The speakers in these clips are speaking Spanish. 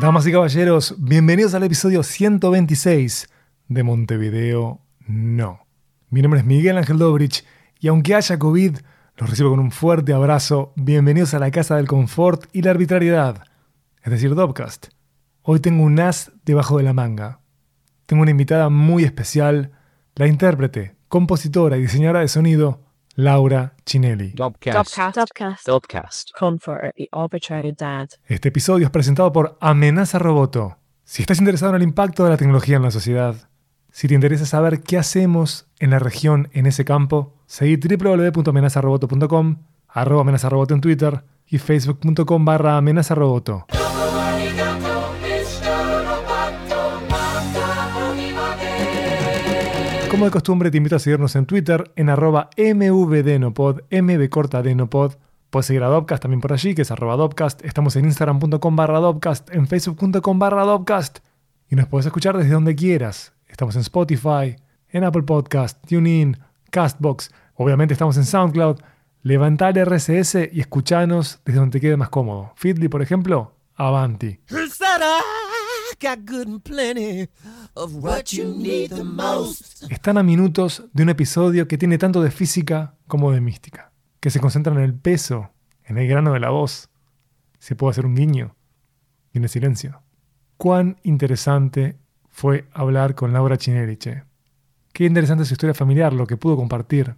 Damas y caballeros, bienvenidos al episodio 126 de Montevideo No. Mi nombre es Miguel Ángel Dobrich y aunque haya COVID, los recibo con un fuerte abrazo. Bienvenidos a la casa del confort y la arbitrariedad, es decir, Dobcast. Hoy tengo un as debajo de la manga. Tengo una invitada muy especial, la intérprete, compositora y diseñadora de sonido, Laura Chinelli. Dobcast. Dobcast. Dobcast. Comfort y arbitrariedad. Este episodio es presentado por Amenaza Roboto. Si estás interesado en el impacto de la tecnología en la sociedad, si te interesa saber qué hacemos en la región en ese campo, seguí www.amenazaroboto.com, arroba amenazaroboto en Twitter y facebook.com barra amenazaroboto. Como de costumbre, te invito a seguirnos en Twitter en arroba mvdenopod, mv corta denopod. Puedes seguir a Dobcast también por allí, que es arroba Dobcast. Estamos en instagram.com barra Dobcast, en facebook.com barra Dobcast. Y nos puedes escuchar desde donde quieras. Estamos en Spotify, en Apple Podcast, TuneIn, Castbox. Obviamente estamos en SoundCloud. Levantá el RSS y escuchanos desde donde te quede más cómodo. Feedly, por ejemplo, Avanti. Están a minutos de un episodio que tiene tanto de física como de mística, que se concentra en el peso, en el grano de la voz. Se puede hacer un guiño y en el silencio. Cuán interesante fue hablar con Laura Chineriche. Qué interesante su historia familiar, lo que pudo compartir.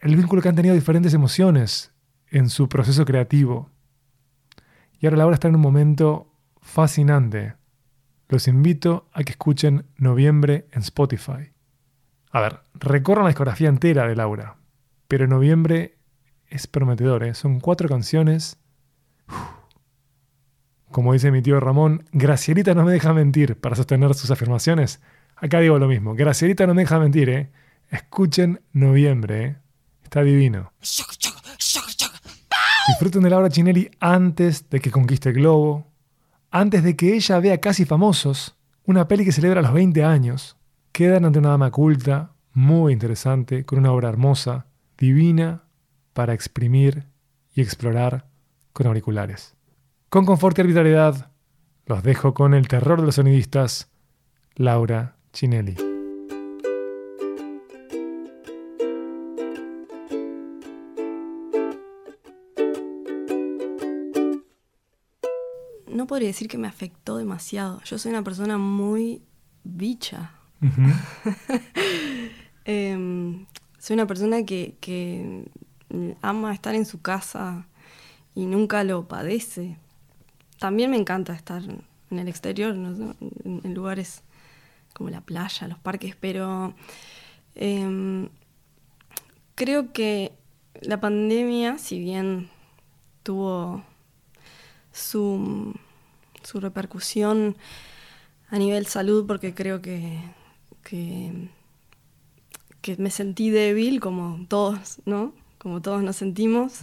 El vínculo que han tenido diferentes emociones en su proceso creativo. Y ahora Laura está en un momento fascinante. Los invito a que escuchen Noviembre en Spotify. A ver, recorran la discografía entera de Laura, pero Noviembre es prometedor, ¿eh? son cuatro canciones. Uf. Como dice mi tío Ramón, Gracielita no me deja mentir para sostener sus afirmaciones. Acá digo lo mismo, Gracielita no me deja mentir, ¿eh? Escuchen Noviembre, ¿eh? está divino. Disfruten de Laura Chinelli antes de que conquiste el globo, antes de que ella vea Casi Famosos, una peli que celebra los 20 años. Quedan ante una dama culta, muy interesante, con una obra hermosa, divina, para exprimir y explorar con auriculares. Con confort y arbitrariedad, los dejo con el terror de los sonidistas, Laura Chinelli. No podría decir que me afectó demasiado. Yo soy una persona muy bicha. Em, soy una persona que, que ama estar en su casa y nunca lo padece. También me encanta estar en el exterior, ¿no? en, en lugares como la playa, los parques, pero em, creo que la pandemia, si bien tuvo su, su repercusión a nivel salud, porque creo que, que, que me sentí débil, como todos, ¿no? Como todos nos sentimos.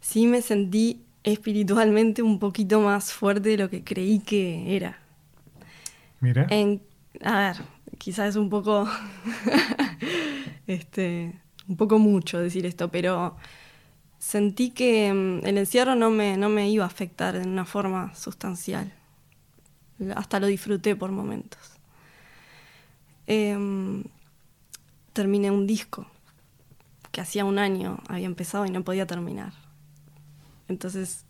Sí me sentí espiritualmente un poquito más fuerte de lo que creí que era. Mira. En, a ver, quizás es un poco, este, un poco mucho decir esto, pero sentí que mm, el encierro no me, no me iba a afectar de una forma sustancial. Hasta lo disfruté por momentos. Em, terminé un disco que hacía un año había empezado y no podía terminar. Entonces,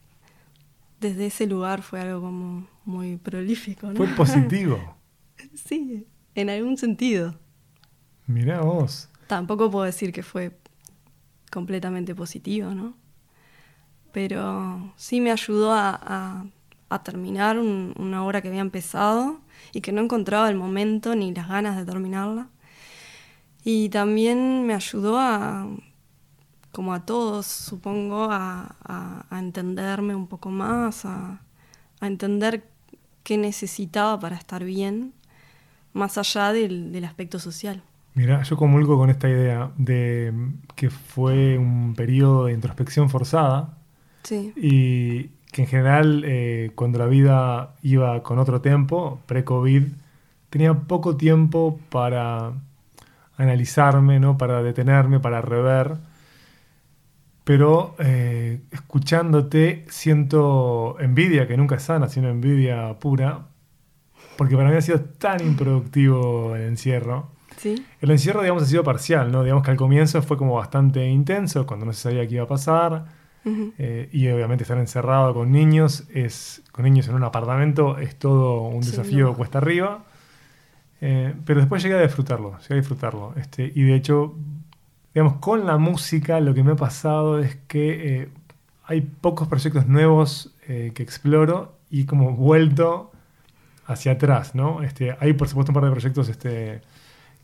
desde ese lugar fue algo como muy prolífico. ¿no? Fue positivo. sí, en algún sentido. Mirá vos. Tampoco puedo decir que fue completamente positivo, ¿no? Pero sí me ayudó a, terminar un- una obra que había empezado y que no encontraba el momento ni las ganas de terminarla. Y también me ayudó a, como a todos, supongo, a, entenderme un poco más, a, a entender qué necesitaba para estar bien, más allá del, del aspecto social. Mira, yo comulgo con esta idea de que fue un periodo de introspección forzada Sí, y que en general eh, cuando la vida iba con otro tiempo, pre-COVID, tenía poco tiempo para analizarme, ¿no? para detenerme, para rever. pero eh, escuchándote siento envidia, que nunca es sana, sino envidia pura, porque para mí ha sido tan improductivo el encierro. ¿Sí? El encierro, digamos, ha sido parcial, ¿no? Digamos que al comienzo fue como bastante intenso, cuando no se sabía qué iba a pasar. Eh, y obviamente estar encerrado con niños, es, con niños en un apartamento, es todo un Sí, desafío no. cuesta arriba. Eh, pero después llegué a disfrutarlo, llegué a disfrutarlo. Este, y de hecho, digamos, con la música lo que me ha pasado es que eh, hay pocos proyectos nuevos eh, que exploro y como vuelto hacia atrás, ¿no? Este, hay por supuesto un par de proyectos este,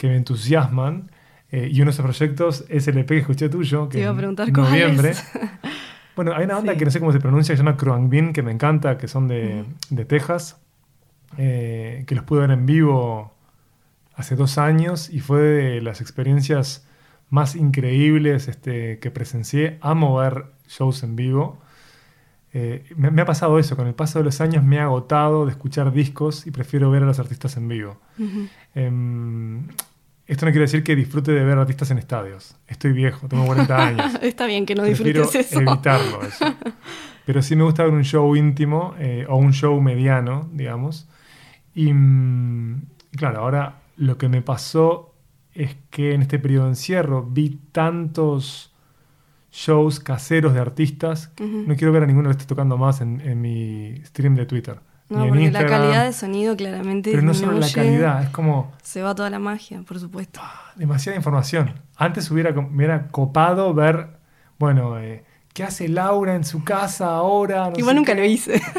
que me entusiasman. eh, y uno de esos proyectos es el EP que escuché tuyo, que Te iba a en preguntar noviembre. cuáles. Bueno, hay una banda Sí. que no sé cómo se pronuncia, que se llama Croangbin, que me encanta, que son de, de Texas, eh, que los pude ver en vivo hace dos años y fue de las experiencias más increíbles este, que presencié. Amo ver shows en vivo. Eh, me, me ha pasado eso, con el paso de los años me ha agotado de escuchar discos y prefiero ver a los artistas en vivo. Esto no quiere decir que disfrute de ver artistas en estadios. Estoy viejo, tengo 40 años. Está bien que no Prefiero disfrutes eso. evitarlo eso. Pero sí me gusta ver un show íntimo eh, o un show mediano, digamos. Y, mm, y claro, ahora lo que me pasó es que en este periodo de encierro vi tantos shows caseros de artistas. que Ujú. No quiero ver a ninguno que esté tocando más en, en mi stream de Twitter. No, porque Instagram. la calidad de sonido claramente Pero no solo la calidad, es como Se va toda la magia, por supuesto. demasiada información. Antes hubiera, hubiera copado ver, bueno, eh, ¿qué hace Laura en su casa ahora? No Igual nunca qué. lo hice.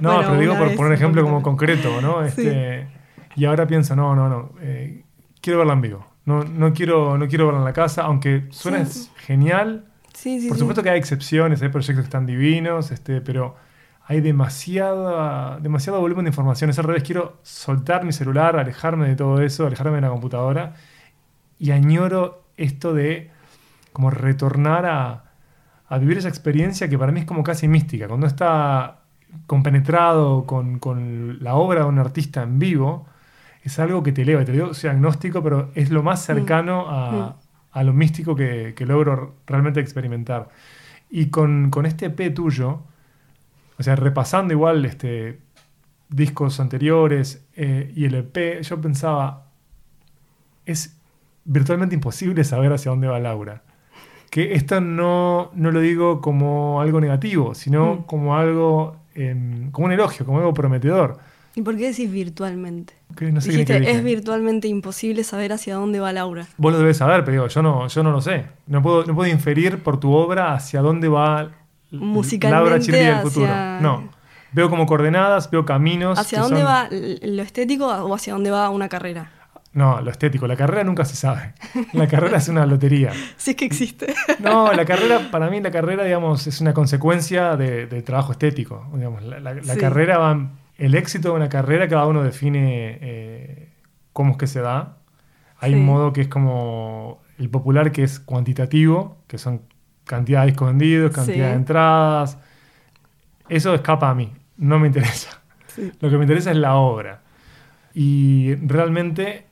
No, Bueno, pero digo por poner ejemplo como concreto, ¿no? Sí. Este, Y ahora pienso, no, no, no, eh, quiero verla en vivo. No, no, quiero, no quiero verla en la casa, aunque suena Sí. genial. Sí, sí, Por supuesto que hay excepciones, hay proyectos que están divinos, este, pero hay demasiada, demasiado volumen de información. Es al revés, quiero soltar mi celular, alejarme de todo eso, alejarme de la computadora y añoro esto de como retornar a, a vivir esa experiencia que para mí es como casi mística. Cuando está compenetrado con, con la obra de un artista en vivo, es algo que te eleva. Te digo, soy agnóstico, pero es lo más cercano a, Mm. a lo místico que, que logro realmente experimentar. Y con, con este EP tuyo, o sea, repasando igual este, discos anteriores eh, y el EP, yo pensaba, es virtualmente imposible saber hacia dónde va Laura. Que esto no, no lo digo como algo negativo, sino Mm. como algo, em, como un elogio, como algo prometedor. ¿Y por qué decís virtualmente? Que no sé qué Dijiste, es virtualmente imposible saber hacia dónde va Laura. Vos lo debes saber, pero digo, yo no, yo no lo sé. No puedo, no puedo inferir por tu obra hacia dónde va Musicalmente Laura Chirri del hacia- futuro. No. Veo como coordenadas, veo caminos. ¿Hacia dónde son- va lo estético o hacia dónde va una carrera? No, lo estético. La carrera nunca se sabe. La carrera es una lotería. Si es que existe. No, la carrera, para mí la carrera, digamos, es una consecuencia de- del trabajo estético. Digamos, la la- la Sí. carrera va, el éxito de una carrera, cada uno define eh, cómo es que se da. Hay Sí. un modo que es como el popular, que es cuantitativo, que son cantidad de discos vendidos, cantidad Sí. de entradas. Eso escapa a mí, no me interesa. Sí. Lo que me interesa es la obra. Y realmente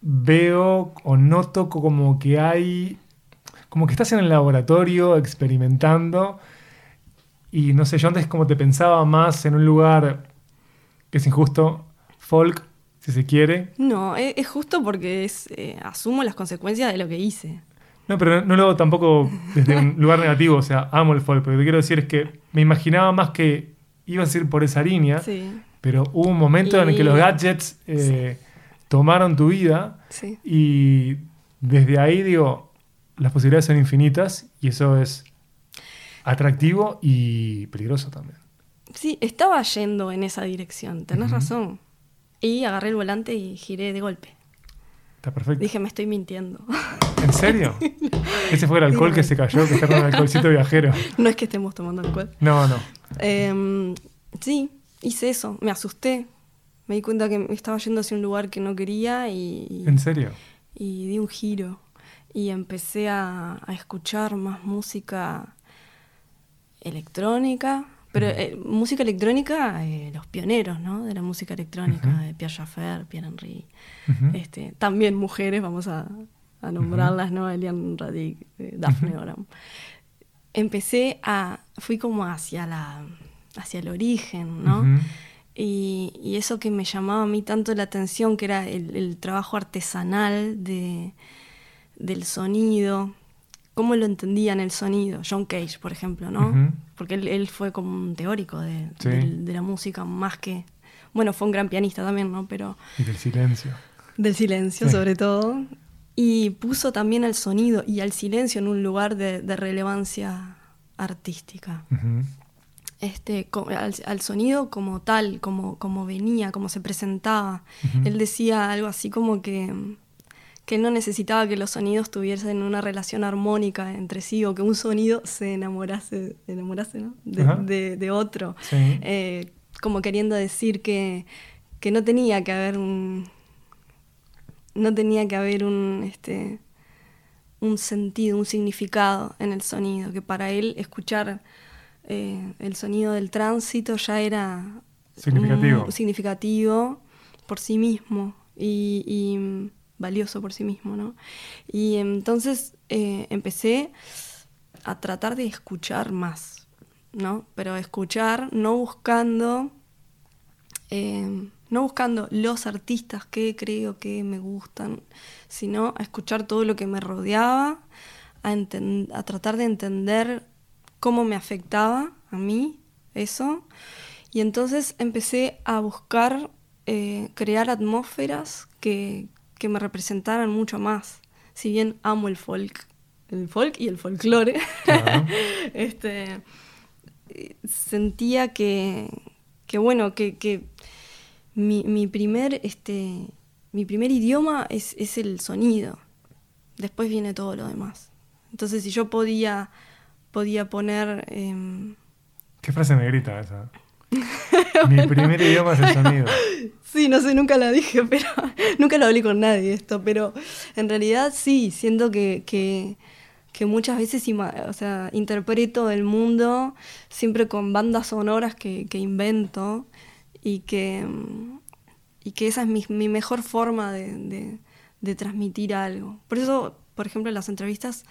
veo o noto como que hay, como que estás en el laboratorio experimentando y no sé, yo antes como te pensaba más en un lugar que es injusto, folk, si se quiere. No, e- es, justo porque es, eh, asumo las consecuencias de lo que hice. No, pero no, lo hago tampoco desde un lugar negativo, o sea, amo el folk, pero lo que quiero decir es que me imaginaba más que ibas a ir por esa línea, Sí, pero hubo un momento en el que los gadgets eh, tomaron tu vida sí. Y desde ahí digo, las posibilidades son infinitas y eso es atractivo y peligroso también. Sí, estaba yendo en esa dirección, tenés razón. Y agarré el volante y giré de golpe. Está perfecto. Dije, me estoy mintiendo. ¿En serio? Ese fue el alcohol que se cayó, que con el alcoholcito viajero. no es que estemos tomando alcohol. No, no. Em, sí, hice eso, me asusté. Me di cuenta que me estaba yendo hacia un lugar que no quería y, ¿En serio? y di un giro. Y empecé a, a escuchar más música electrónica. Pero eh, música electrónica, eh, los pioneros, ¿no? De la música electrónica, de Pierre Jaffer, Pierre Henry. Este, también mujeres, vamos a, a nombrarlas, ¿no? Elian Radic, eh, Daphne Oram. empecé a, fui como hacia la, hacia el origen, ¿no? Y, y eso que me llamaba a mí tanto la atención, que era el, el trabajo artesanal de, del sonido, cómo lo entendían el sonido. John Cage, por ejemplo, ¿no? Ujú. Porque él, él fue como un teórico de, Sí. del- de la música, más que... Bueno, fue un gran pianista también, ¿no? Pero Y del silencio. del silencio Sí. sobre todo. Y puso también al sonido y al silencio en un lugar de, de relevancia artística. Este, al, al sonido como tal, como, como venía, como se presentaba. Él decía algo así como que, que él no necesitaba que los sonidos tuviesen una relación armónica entre sí o que un sonido se enamorase, enamorase ¿no? de, Ajá. de- de otro. Sí. Eh, como queriendo decir que, que no tenía que haber un. No tenía que haber un. Este, un sentido, un significado en el sonido, que para él escuchar eh, el sonido del tránsito ya era Significativo. significativo por sí mismo y, y, valioso por sí mismo, ¿no? Y entonces eh, empecé a tratar de escuchar más, ¿no? Pero escuchar no buscando, eh, no buscando los artistas que creo que me gustan, sino a escuchar todo lo que me rodeaba, a, tratar de entender cómo me afectaba a mí eso. Y entonces empecé a buscar eh, crear atmósferas que, que me representaran mucho más. Si bien amo el folk, el folk y el folclore, Claro. este, eh, sentía que, que bueno, que, que mi, mi primer, este, mi primer idioma es, es el sonido. Después viene todo lo demás. Entonces, si yo podía, podía poner... em, ¿Qué frase negrita esa? Mi primer idioma es el sonido. Sí, no sé, nunca la dije, pero nunca lo hablé con nadie esto, pero en realidad sí, siento que, que, que muchas veces o sea, interpreto el mundo siempre con bandas sonoras que, que invento y que, y que esa es mi, mi mejor forma de, de- de transmitir algo. Por eso, por ejemplo, las entrevistas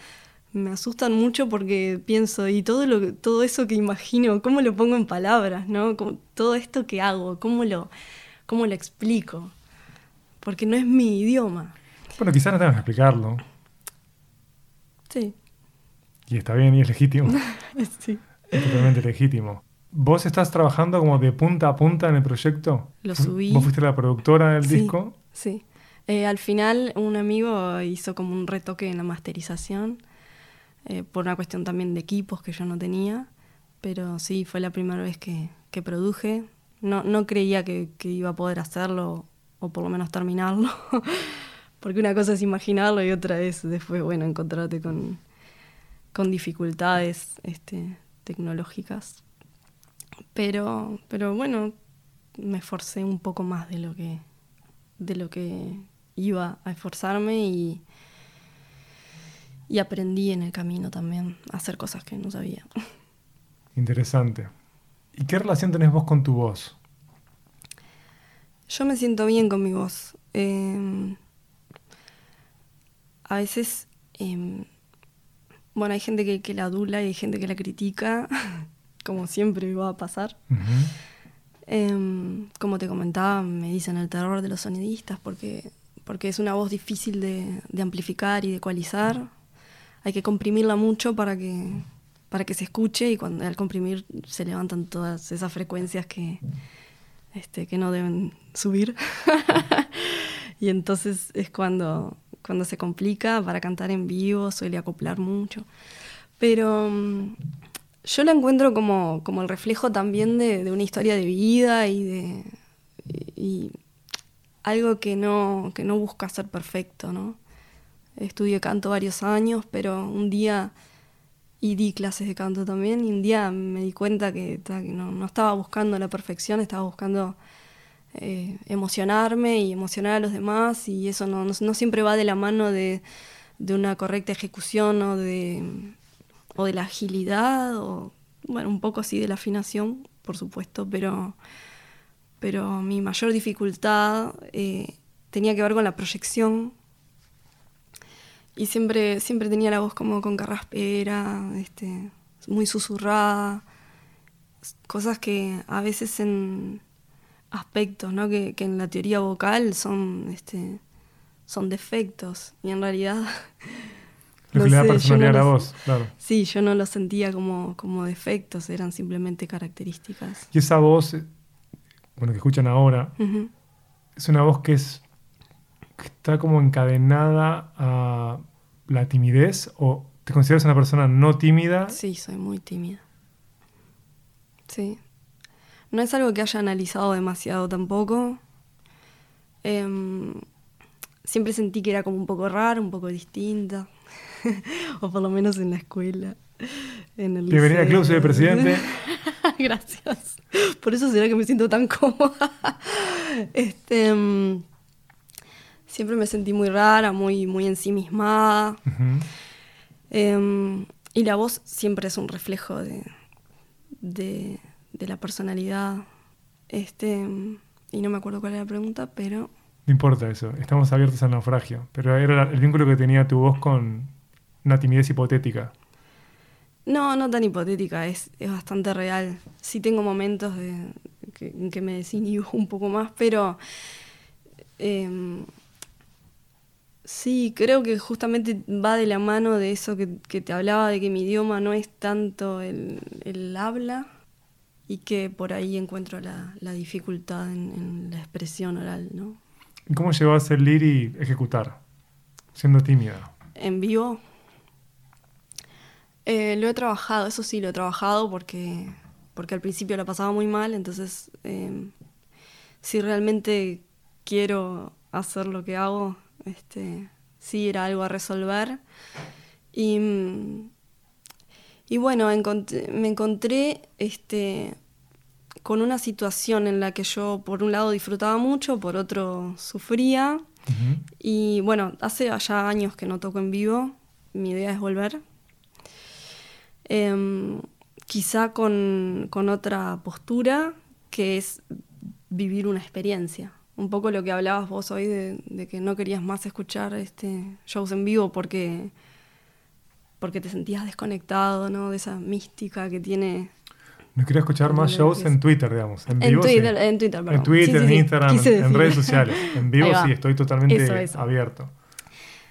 me asustan mucho porque pienso, y todo, lo, todo eso que imagino, ¿cómo lo pongo en palabras? ¿no? Como todo esto que hago, ¿cómo lo, ¿cómo lo explico? Porque no es mi idioma. Bueno, quizás no tengas que explicarlo. Sí, Y está bien y es legítimo. sí. Es totalmente legítimo. ¿Vos estás trabajando como de punta a punta en el proyecto? Lo subí. ¿Vos fuiste la productora del Sí, disco? Sí. Eh, al final un amigo hizo como un retoque en la masterización, eh, por una cuestión también de equipos que yo no tenía, pero sí, fue la primera vez que, que produje. No, no creía que, que iba a poder hacerlo, o por lo menos terminarlo, porque una cosa es imaginarlo y otra es después, bueno, encontrarte con, con dificultades este, tecnológicas. Pero, pero bueno, me esforcé un poco más de lo que de lo que iba a esforzarme y, y aprendí en el camino también a hacer cosas que no sabía. Interesante. ¿Y qué relación tenés vos con tu voz? Yo me siento bien con mi voz. Eh, a veces, eh, bueno, hay gente que, que la adula y hay gente que la critica, como siempre va a pasar. Em, como te comentaba, me dicen el terror de los sonidistas porque, porque es una voz difícil de, de amplificar y de ecualizar. Hay que comprimirla mucho para que, para que se escuche y cuando al comprimir se levantan todas esas frecuencias que, este, que no deben subir. y entonces es cuando, cuando se complica para cantar en vivo, suele acoplar mucho. Pero yo la encuentro como, como el reflejo también de, de una historia de vida y de y, algo que no, que no busca ser perfecto, ¿no? Estudié canto varios años, pero un día, y di clases de canto también, y un día me di cuenta que, ta, que no, no estaba buscando la perfección, estaba buscando eh, emocionarme y emocionar a los demás, y eso no, no, no siempre va de la mano de, de una correcta ejecución o de, o de la agilidad, o bueno, un poco así de la afinación, por supuesto, pero, pero mi mayor dificultad eh, tenía que ver con la proyección. Y siempre, siempre tenía la voz como con carraspera, este, muy susurrada, cosas que a veces en aspectos, ¿no? Que, que en la teoría vocal son, este, son defectos y en realidad Lo no que le da sé, yo personalidad no a la los- voz, claro. Sí, yo no lo sentía como, como defectos, eran simplemente características. Y esa voz, eh, bueno, que escuchan ahora, es una voz que es que está como encadenada a la timidez o te consideras una persona no tímida Sí, soy muy tímida. Sí. No es algo que haya analizado demasiado tampoco. Em, siempre sentí que era como un poco rara, un poco distinta. o por lo menos en la escuela. En el Bienvenida al club, soy el presidente. Gracias. Por eso será que me siento tan cómoda. Este, em, siempre me sentí muy rara, muy, muy ensimismada. Ujú. Em, y la voz siempre es un reflejo de, de, de la personalidad. Este, y no me acuerdo cuál era la pregunta, pero No importa eso, estamos abiertos al naufragio. Pero era el vínculo que tenía tu voz con una timidez hipotética. no, no tan hipotética, es, es bastante real. Sí tengo momentos de, que, en que me desinhibo un poco más, pero em, sí, creo que justamente va de la mano de eso que, que te hablaba, de que mi idioma no es tanto el, el habla y que por ahí encuentro la, la dificultad en, en la expresión oral, ¿no? ¿Y cómo llegó a ser y ejecutar? Siendo tímida. En vivo. Eh, lo he trabajado, eso sí, lo he trabajado porque, porque al principio la pasaba muy mal, entonces eh, si realmente quiero hacer lo que hago, este, sí era algo a resolver. Y, mm, y bueno, me encontré este, con una situación en la que yo por un lado disfrutaba mucho, por otro sufría. Y bueno, hace ya años que no toco en vivo. Mi idea es volver. Em, quizá con, con otra postura, que es vivir una experiencia. Un poco lo que hablabas vos hoy de, de que no querías más escuchar este shows en vivo porque, porque te sentías desconectado, ¿no? De esa mística que tiene No quería escuchar más shows en Twitter, digamos. En, En vivo, sí. Twitter, en Twitter, perdón. En Twitter, Sí, sí, en. Instagram, en redes sociales. En vivo sí, estoy totalmente Eso, eso. abierto.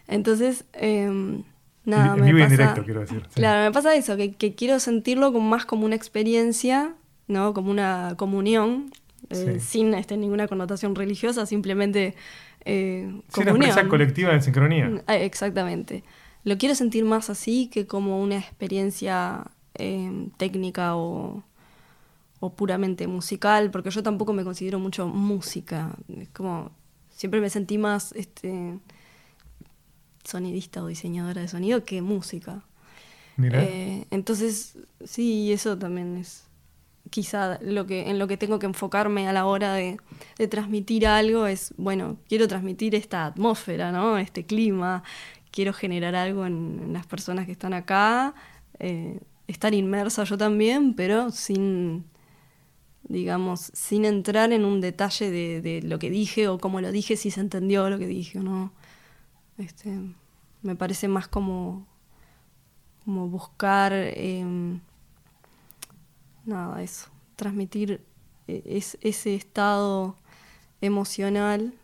Entonces, em, nada, en me vivo y en directo, quiero decir. sí. Claro, me pasa eso, que, que quiero sentirlo como más como una experiencia, ¿no? Como una comunión, eh, Sí. sin este, ninguna connotación religiosa, simplemente eh, Sí, una comunión. experiencia colectiva en sincronía. Ah, Exactamente. Lo quiero sentir más así que como una experiencia eh, técnica o, o puramente musical, porque yo tampoco me considero mucho música. Es como, siempre me sentí más este, sonidista o diseñadora de sonido que música. Eh, entonces, sí, eso también es quizá lo que, en lo que tengo que enfocarme a la hora de, de transmitir algo es, bueno, quiero transmitir esta atmósfera, ¿no? Este clima, quiero generar algo en, en las personas que están acá, eh, estar inmersa yo también, pero sin, digamos, sin entrar en un detalle de, de lo que dije o cómo lo dije, si se entendió lo que dije o no. Este, me parece más como como buscar em, nada eso transmitir es- ese estado emocional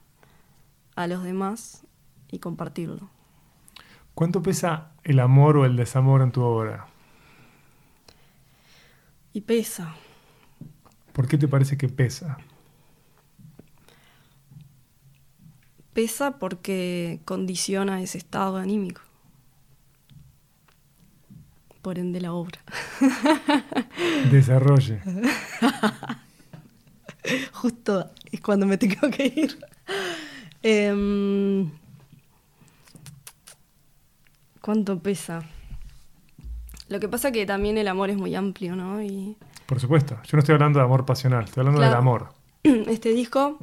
a los demás y compartirlo ¿Cuánto pesa el amor o el desamor en tu obra? y pesa ¿Por qué te parece que pesa? Pesa porque condiciona ese estado anímico por ende la obra Desarrolle. Justo es cuando me tengo que ir. Em, ¿Cuánto pesa? Lo que pasa que también el amor es muy amplio, ¿no? Y Por supuesto. Yo no estoy hablando de amor pasional, estoy hablando del Claro. amor. este disco,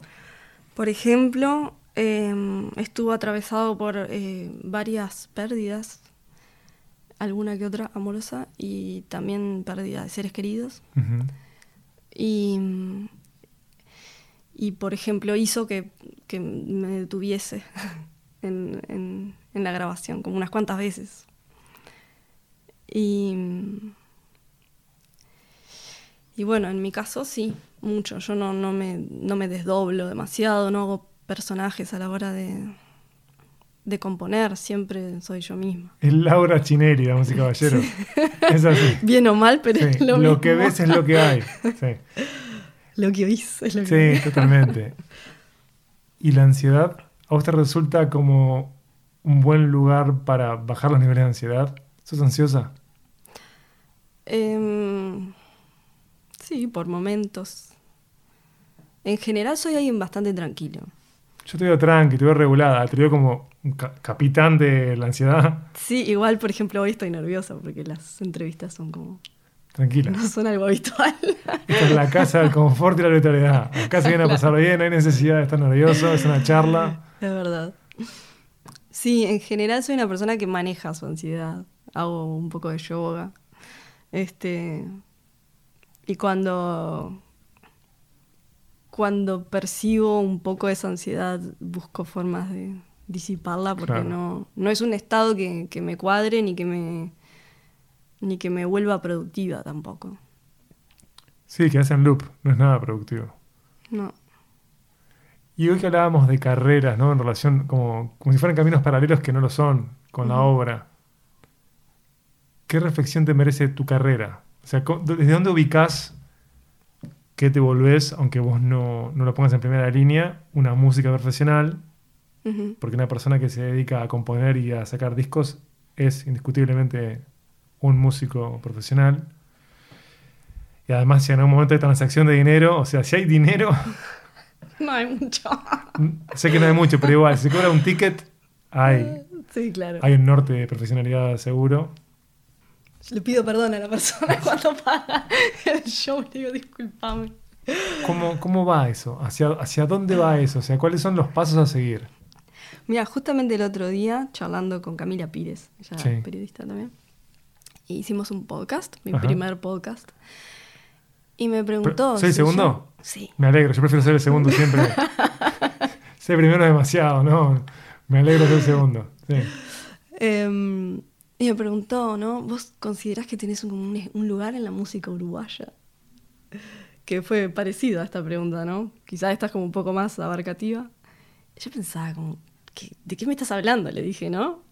por ejemplo, em, estuvo atravesado por eh, varias pérdidas, alguna que otra amorosa, y también pérdida de seres queridos. Y, y, por ejemplo, hizo que, que me detuviese en, en- en la grabación, como unas cuantas veces. Y, Y bueno, en mi caso sí, mucho. Yo no, no, me, no me desdoblo demasiado, no hago personajes a la hora de, de componer, siempre soy yo misma. Es Laura Chineri, damas y caballeros. Es así. Bien o mal, pero Sí, es lo, Lo, mismo. que ves es lo que hay. Sí, Lo que oís es lo que sí totalmente. ¿Y la ansiedad? ¿A vos te resulta como un buen lugar para bajar los niveles de ansiedad? ¿Sos ansiosa? Em, sí, por momentos. En general soy alguien bastante tranquilo. Yo te veo tranqui, te veo regulada, te veo como un ca- capitán de la ansiedad. Sí, igual, por ejemplo, hoy estoy nerviosa porque las entrevistas son como... Tranquila. No son algo habitual. Esta es la casa del confort y la arbitrariedad. Acá se viene a pasar bien, no hay necesidad de estar nervioso, es una charla. Es verdad. Sí, en general soy una persona que maneja su ansiedad. Hago un poco de yoga. Este. Y cuando. Cuando percibo un poco esa ansiedad, busco formas de disiparla porque Claro. no, no es un estado que, que me cuadre ni que me. ni que me vuelva productiva tampoco. Sí, que hacen loop, no es nada productivo. No. Y hoy que hablábamos de carreras, ¿no? En relación, como, como si fueran caminos paralelos que no lo son, con la obra. ¿Qué reflexión te merece tu carrera? O sea, ¿desde dónde ubicás que te volvés, aunque vos no, no lo pongas en primera línea, una música profesional? Porque una persona que se dedica a componer y a sacar discos es indiscutiblemente un músico profesional. Y además, si en un momento de transacción de dinero, o sea, si hay dinero, No hay mucho. sé que no hay mucho, pero igual, si se cobra un ticket, hay, Sí, claro. hay un norte de profesionalidad seguro. Le pido perdón a la persona cuando paga el show. Le digo, disculpame. ¿Cómo, cómo va eso? ¿Hacia, ¿Hacia dónde va eso? O sea, ¿cuáles son los pasos a seguir? Mira, justamente el otro día, charlando con Camila Pires, ella Sí. es periodista también, hicimos un podcast, mi Ajá. primer podcast. Y me preguntó. ¿Soy el si segundo? yo- Sí. Me alegro, yo prefiero ser el segundo siempre. ser primero es demasiado, ¿no? Me alegro ser el segundo. Sí. Em, y me preguntó, ¿no? ¿Vos considerás que tenés un, lugar en la música uruguaya? Que fue parecido a esta pregunta, ¿no? Quizás esta es como un poco más abarcativa. Yo pensaba como, ¿qué- ¿de qué me estás hablando? Le dije, ¿no?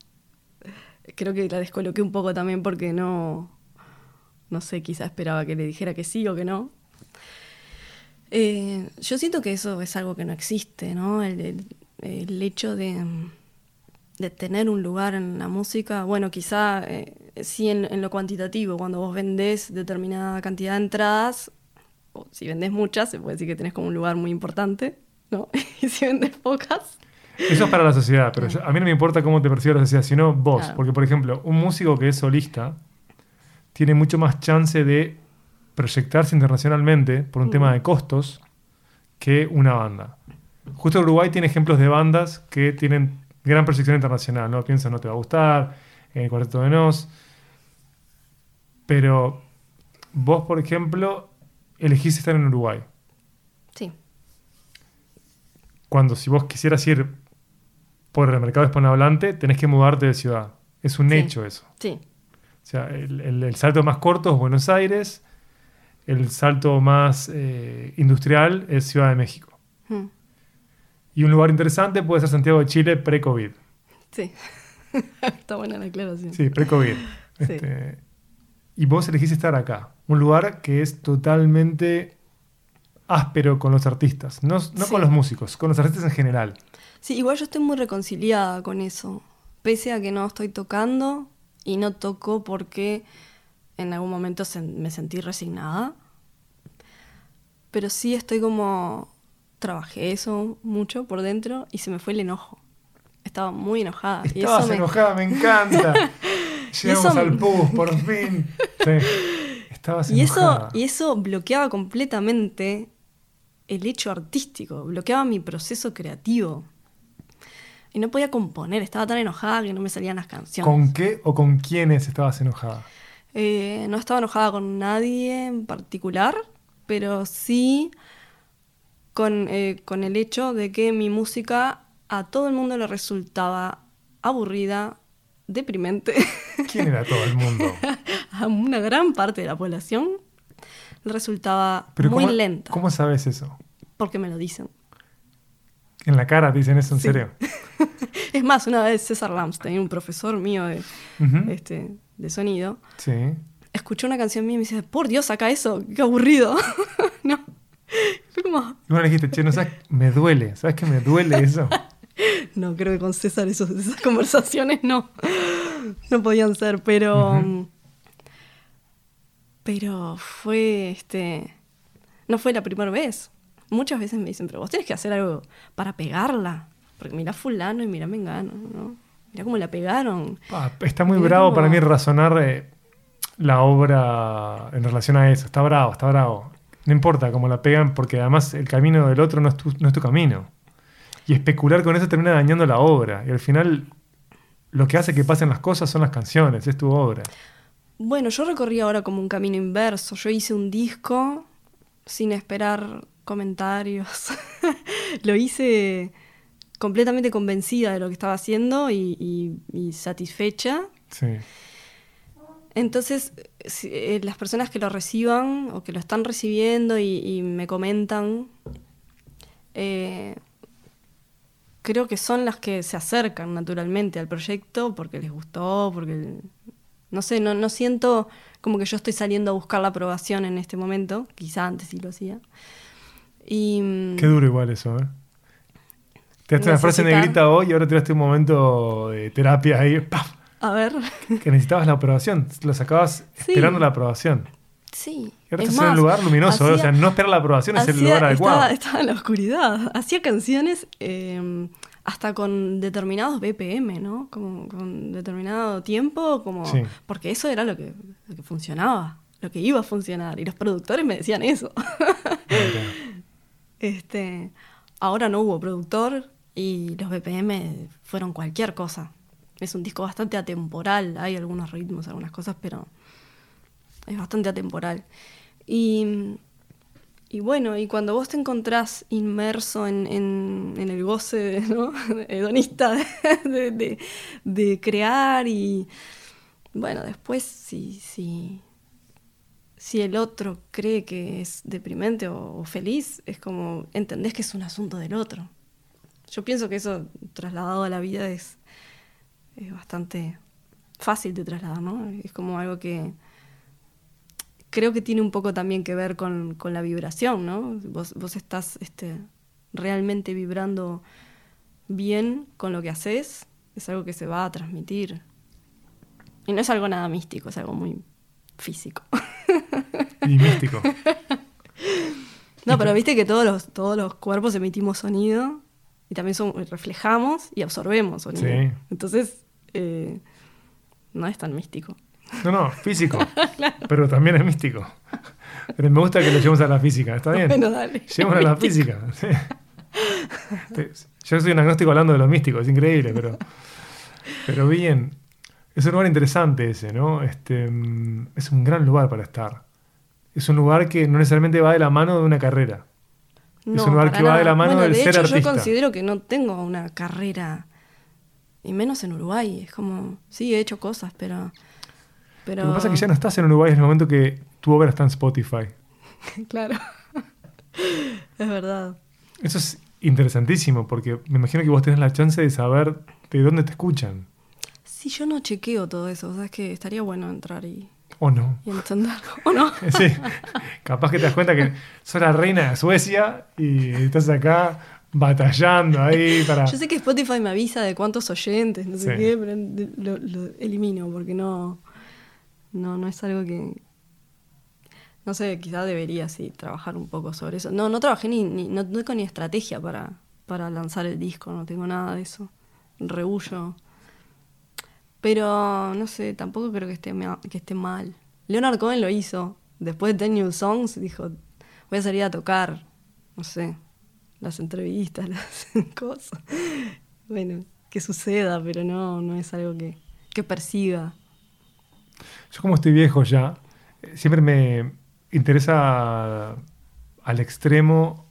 Creo que la descoloqué un poco también porque no, no sé, quizás esperaba que le dijera que sí o que no. Eh, yo siento que eso es algo que no existe, ¿no? El, el- el hecho de, de tener un lugar en la música, bueno, quizá eh, sí en, en lo cuantitativo, cuando vos vendés determinada cantidad de entradas, o si vendés muchas, se puede decir que tenés como un lugar muy importante, ¿no? y si vendés pocas, Eso es para la sociedad, pero yo- a mí no me importa cómo te percibe la sociedad, sino vos. Claro. Porque, por ejemplo, un músico que es solista tiene mucho más chance de proyectarse internacionalmente por un Mm. tema de costos que una banda. Justo Uruguay tiene ejemplos de bandas que tienen gran proyección internacional, ¿no? Piensa No Te Va a Gustar, en el Cuarteto de Nos. Pero vos, por ejemplo, elegís estar en Uruguay. sí, cuando si vos quisieras ir por el mercado hispanohablante, tenés que mudarte de ciudad. Es un Sí. hecho eso. sí, O sea, el, el- el salto más corto es Buenos Aires, el salto más eh, industrial es Ciudad de México. mm, Y un lugar interesante puede ser Santiago de Chile pre-COVID. sí. Está buena la aclaración. Sí, pre-COVID. Sí. Este, y vos elegís estar acá. Un lugar que es totalmente áspero con los artistas. No, no Sí. con los músicos, con los artistas en general. Sí, igual yo estoy muy reconciliada con eso. Pese a que no estoy tocando y no toco porque en algún momento me sentí resignada. Pero sí estoy como... Trabajé eso mucho por dentro y se me fue el enojo. Estaba muy enojada. y Estabas eso enojada, me encanta. Llegamos eso- al pus, por fin. Sí. Estabas Y eso, enojada. y eso bloqueaba completamente el hecho artístico, bloqueaba mi proceso creativo. Y no podía componer, estaba tan enojada que no me salían las canciones. ¿Con qué o con quiénes estabas enojada? Eh, no estaba enojada con nadie en particular, pero sí con, eh, con el hecho de que mi música a todo el mundo le resultaba aburrida, deprimente. ¿Quién era todo el mundo? a una gran parte de la población resultaba Pero muy ¿cómo, lenta. ¿Cómo sabes eso? Porque me lo dicen. En la cara dicen eso, en Sí. serio. Es más, una vez César Lamstein, un profesor mío de, este, de sonido, Sí. escuchó una canción mía y me dice, por Dios, saca eso, qué aburrido. no. Fue como, Y dijiste, che, no sabes, me duele. ¿Sabes que me duele eso? no, creo que con César esos- esas conversaciones no, no podían ser, pero... Pero fue, este... No fue la primera vez. Muchas veces me dicen, pero vos tenés que hacer algo para pegarla. Porque mirá fulano y mirá mengano, ¿no? Mirá cómo la pegaron. Está muy Mirá bravo para mí razonar eh, la obra en relación a eso. Está bravo, está bravo. No importa cómo la pegan, porque además el camino del otro no es tu, no es tu camino. Y especular con eso termina dañando la obra. Y al final, lo que hace que pasen las cosas son las canciones, es tu obra. Bueno, yo recorrí ahora como un camino inverso. Yo hice un disco sin esperar comentarios. Lo hice completamente convencida de lo que estaba haciendo y, y- y satisfecha. Sí. Entonces, las personas que lo reciban o que lo están recibiendo y, y me comentan, eh, creo que son las que se acercan naturalmente al proyecto porque les gustó, porque, no sé, no, no siento como que yo estoy saliendo a buscar la aprobación en este momento, quizá antes sí lo hacía. Y, mm, Qué duro igual eso, ¿eh? Te daste una frase negrita hoy y ahora te daste un momento de terapia ahí, ¡pam! A ver, que necesitabas la aprobación. Lo sacabas Sí. esperando la aprobación. sí. Y ahora es estás en un más, lugar luminoso, ¿eh? o sea, no esperar la aprobación es el lugar adecuado. Estaba, estaba en la oscuridad. Hacía canciones eh, hasta con determinados BPM, ¿no? Como con determinado tiempo, como Sí. porque eso era lo que, lo que funcionaba, lo que iba a funcionar. Y los productores me decían eso. este, ahora no hubo productor y los BPM fueron cualquier cosa. Es un disco bastante atemporal, hay algunos ritmos, algunas cosas, pero es bastante atemporal. Y, y bueno, y cuando vos te encontrás inmerso en, en- el goce hedonista de, de- de crear y bueno, después si, si, si el otro cree que es deprimente o, o feliz, es como entendés que es un asunto del otro. Yo pienso que eso trasladado a la vida es, es bastante fácil de trasladar, ¿no? Es como algo que creo que tiene un poco también que ver con, con la vibración, ¿no? Vos, vos estás este, realmente vibrando bien con lo que haces, es algo que se va a transmitir. Y no es algo nada místico, es algo muy físico. Y místico. No, pero viste que todos los, todos los cuerpos emitimos sonido y también son- reflejamos y absorbemos sonido. Sí. Entonces, eh, no es tan místico. No, no, físico. Pero también es místico. Pero me gusta que lo llevemos a la física, ¿está bien? Bueno, dale. Llevémoslo a la física. Yo soy un agnóstico hablando de lo místico, es increíble, pero, pero bien. Es un lugar interesante ese, ¿no? Este, mm, es un gran lugar para estar. Es un lugar que no necesariamente va de la mano de una carrera. un lugar que va de la mano Bueno, del de ser hecho, artista. Yo considero que no tengo una carrera, y menos en Uruguay. Es como, sí, he hecho cosas, pero. pero Lo que pasa es que ya no estás en Uruguay en el momento que tu obra está en Spotify. claro. es verdad. Eso es interesantísimo porque me imagino que vos tenés la chance de saber de dónde te escuchan. Sí, yo no chequeo todo eso. O sea, es que estaría bueno entrar y, ¿O no? y entender. ¿O no? Sí, capaz que te das cuenta que sos la reina de Suecia y estás acá batallando ahí para... Yo sé que Spotify me avisa de cuántos oyentes, no sé Sí. qué, pero lo, lo elimino porque no, no, no es algo que. No sé, quizás debería sí trabajar un poco sobre eso. No, no trabajé ni, ni no tengo ni estrategia para, para lanzar el disco, no tengo nada de eso. Rehuyo. Pero no sé, tampoco creo que esté, que esté mal. Leonard Cohen lo hizo. Después de Ten New Songs dijo, voy a salir a tocar, no sé, las entrevistas, las cosas. Bueno, que suceda, pero no, no es algo que, que persiga. Yo como estoy viejo ya, eh, siempre me interesa al extremo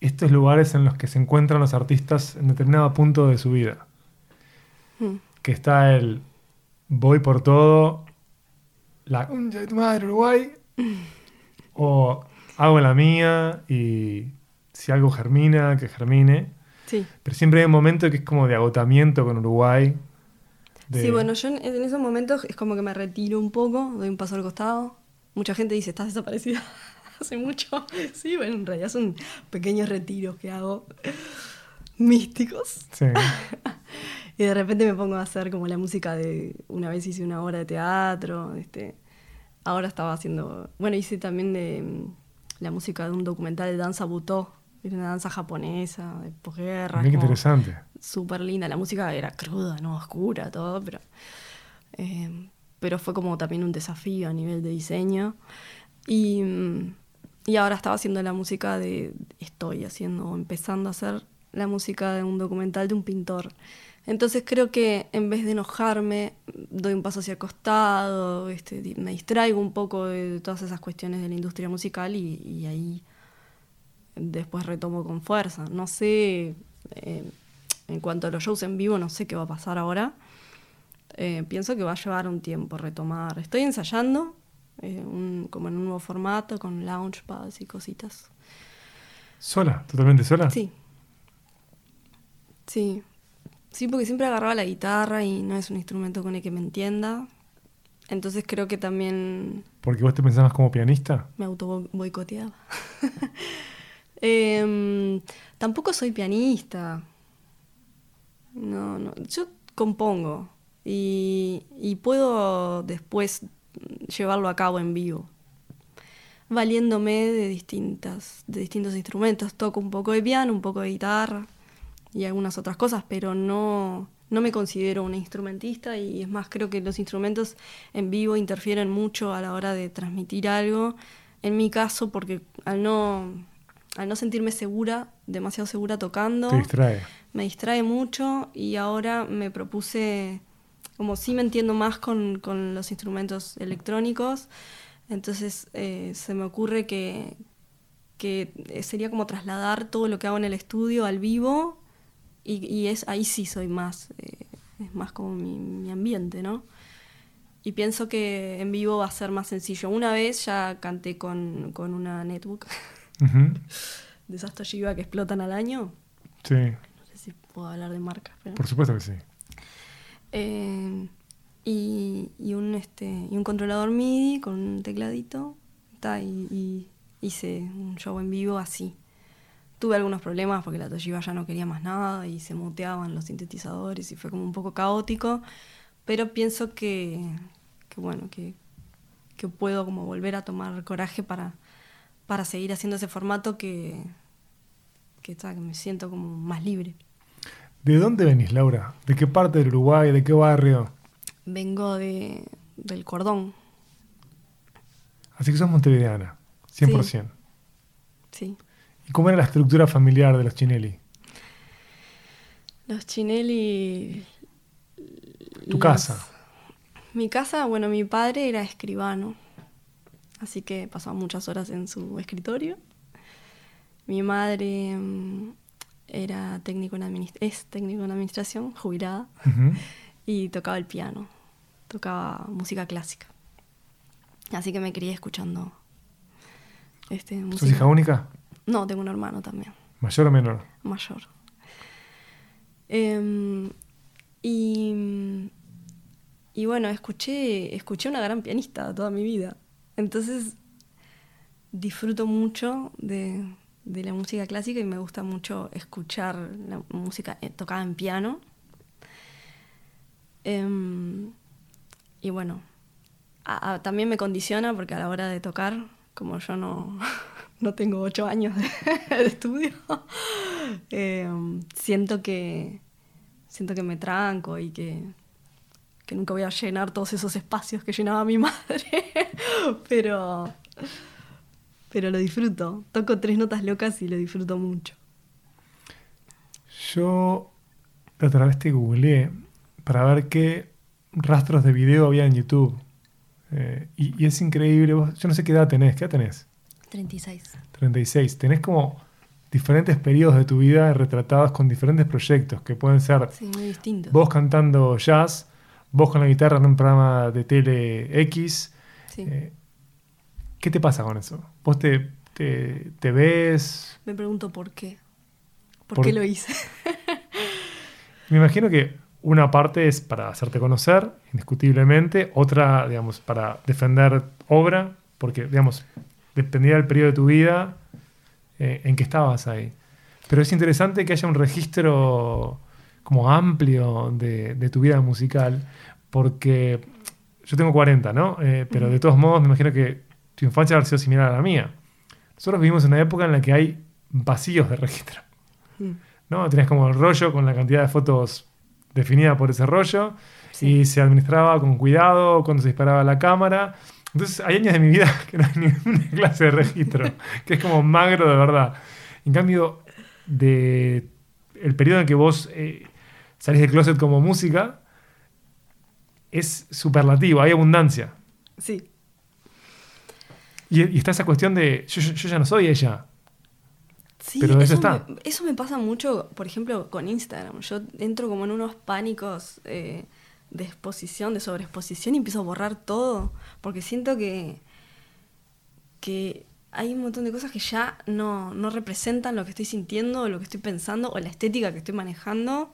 estos lugares en los que se encuentran los artistas en determinado punto de su vida. Mm. Que está el voy por todo, la concha de tu madre Uruguay, O hago la mía y si algo germina, que germine. Sí. Pero siempre hay un momento que es como de agotamiento con Uruguay. de- Sí, bueno, yo en, en esos momentos es como que me retiro un poco, doy un paso al costado. Mucha gente dice, estás desaparecida hace mucho. Sí, bueno, en realidad son pequeños retiros que hago místicos. Sí. Y de repente me pongo a hacer como la música de. Una vez hice una obra de teatro. Este, ahora estaba haciendo. Bueno, hice también de mm, la música de un documental de danza butó. Una danza japonesa, de posguerra. Qué interesante. Súper linda. La música era cruda, ¿no? Oscura, todo, pero. eh, pero fue como también un desafío a nivel de diseño. Y, mm, y ahora estaba haciendo la música de. Estoy haciendo, empezando a hacer la música de un documental de un pintor. Entonces creo que en vez de enojarme, doy un paso hacia el costado, este, me distraigo un poco de todas esas cuestiones de la industria musical y, y ahí después retomo con fuerza. No sé, eh, en cuanto a los shows en vivo, no sé qué va a pasar ahora. Eh, pienso que va a llevar un tiempo retomar. Estoy ensayando, eh, un- como en un nuevo formato, con launchpads y cositas. ¿Sola? ¿Totalmente sola? Sí. Sí. Sí, porque siempre agarraba la guitarra y no es un instrumento con el que me entienda. Entonces creo que también Porque vos te pensabas como pianista. me auto boicoteaba. Em, tampoco soy pianista. No, no. Yo compongo y, y puedo después llevarlo a cabo en vivo. Valiéndome de distintas, de distintos instrumentos. Toco un poco de piano, un poco de guitarra y algunas otras cosas, pero no, no me considero una instrumentista y es más, creo que los instrumentos en vivo interfieren mucho a la hora de transmitir algo. En mi caso, porque al no, al no sentirme segura, demasiado segura tocando, Te distrae. me distrae mucho y ahora me propuse, como sí me entiendo más con, con los instrumentos electrónicos, entonces eh, se me ocurre que, que eh, sería como trasladar todo lo que hago en el estudio al vivo y, y es ahí sí soy más, eh, es más como mi, mi ambiente, ¿no? Y pienso que en vivo va a ser más sencillo. Una vez ya canté con, con una netbook Ujú. de esas Toshiba que explotan al año. Sí, No sé si puedo hablar de marcas, pero... por supuesto que sí. Eh, y, y un este y un controlador MIDI con un tecladito ta, y, y hice un show en vivo así tuve algunos problemas porque la Toshiba ya no quería más nada y se muteaban los sintetizadores y fue como un poco caótico pero pienso que, que bueno que, que puedo como volver a tomar coraje para para seguir haciendo ese formato que que, ta, que me siento como más libre ¿De dónde venís, Laura? ¿De qué parte del Uruguay? ¿De qué barrio? vengo de del cordón Así que sos montevideana, 100%. sí ¿Y cómo era la estructura familiar de los Chinelli? Los Chinelli. Tu los- casa. Mi casa, bueno, mi padre era escribano, así que pasaba muchas horas en su escritorio. Mi madre mm, era técnico en es técnico en administración, jubilada, Ujú. y tocaba el piano, tocaba música clásica. Así que me crié escuchando este, ¿Sos música. hija única? No, tengo un hermano también. ¿Mayor o menor? mayor. Em, y, y bueno, escuché, escuché una gran pianista toda mi vida. Entonces disfruto mucho de, la música clásica y me gusta mucho escuchar la música eh, tocada en piano. Em, y bueno, a- también me condiciona porque a la hora de tocar, como yo no, no tengo ocho años de, estudio, eh, siento que siento que me tranco y que, que nunca voy a llenar todos esos espacios que llenaba mi madre. pero, pero lo disfruto. Toco tres notas locas y lo disfruto mucho. Yo la otra vez te googleé para ver qué rastros de video había en YouTube. Eh, y, y es increíble. vos- yo no sé qué edad tenés. ¿Qué edad tenés? 36. 36. Tenés como diferentes periodos de tu vida retratados con diferentes proyectos que pueden ser Sí, muy distinto. vos cantando jazz, vos con la guitarra en un programa de tele X. Sí. Eh, ¿Qué te pasa con eso? ¿Vos te, te, te ves? Me pregunto por qué. ¿Por, Por- qué lo hice? Me imagino que una parte es para hacerte conocer, indiscutiblemente, otra, digamos, para defender obra, porque, digamos, dependía del periodo de tu vida eh, en que estabas ahí. Pero es interesante que haya un registro como amplio de, de tu vida musical, porque yo tengo 40, ¿no? Eh, pero de todos modos me imagino que tu infancia ha sido similar a la mía. Nosotros vivimos en una época en la que hay vacíos de registro. ¿no? Tenías como el rollo con la cantidad de fotos definida por ese rollo Sí. y se administraba con cuidado cuando se disparaba la cámara. Entonces hay años de mi vida que no hay ninguna clase de registro, que es como magro de verdad. En cambio, de el periodo en que vos eh, salís del closet como música, es superlativo, hay abundancia. Sí. Y, y está esa cuestión de, yo, ya no soy ella. Sí, Pero eso está. Me, eso me pasa mucho, por ejemplo, con Instagram. Yo entro como en unos pánicos eh, de exposición, de sobreexposición y empiezo a borrar todo. Porque siento que, que hay un montón de cosas que ya no, no representan lo que estoy sintiendo, o lo que estoy pensando, o la estética que estoy manejando.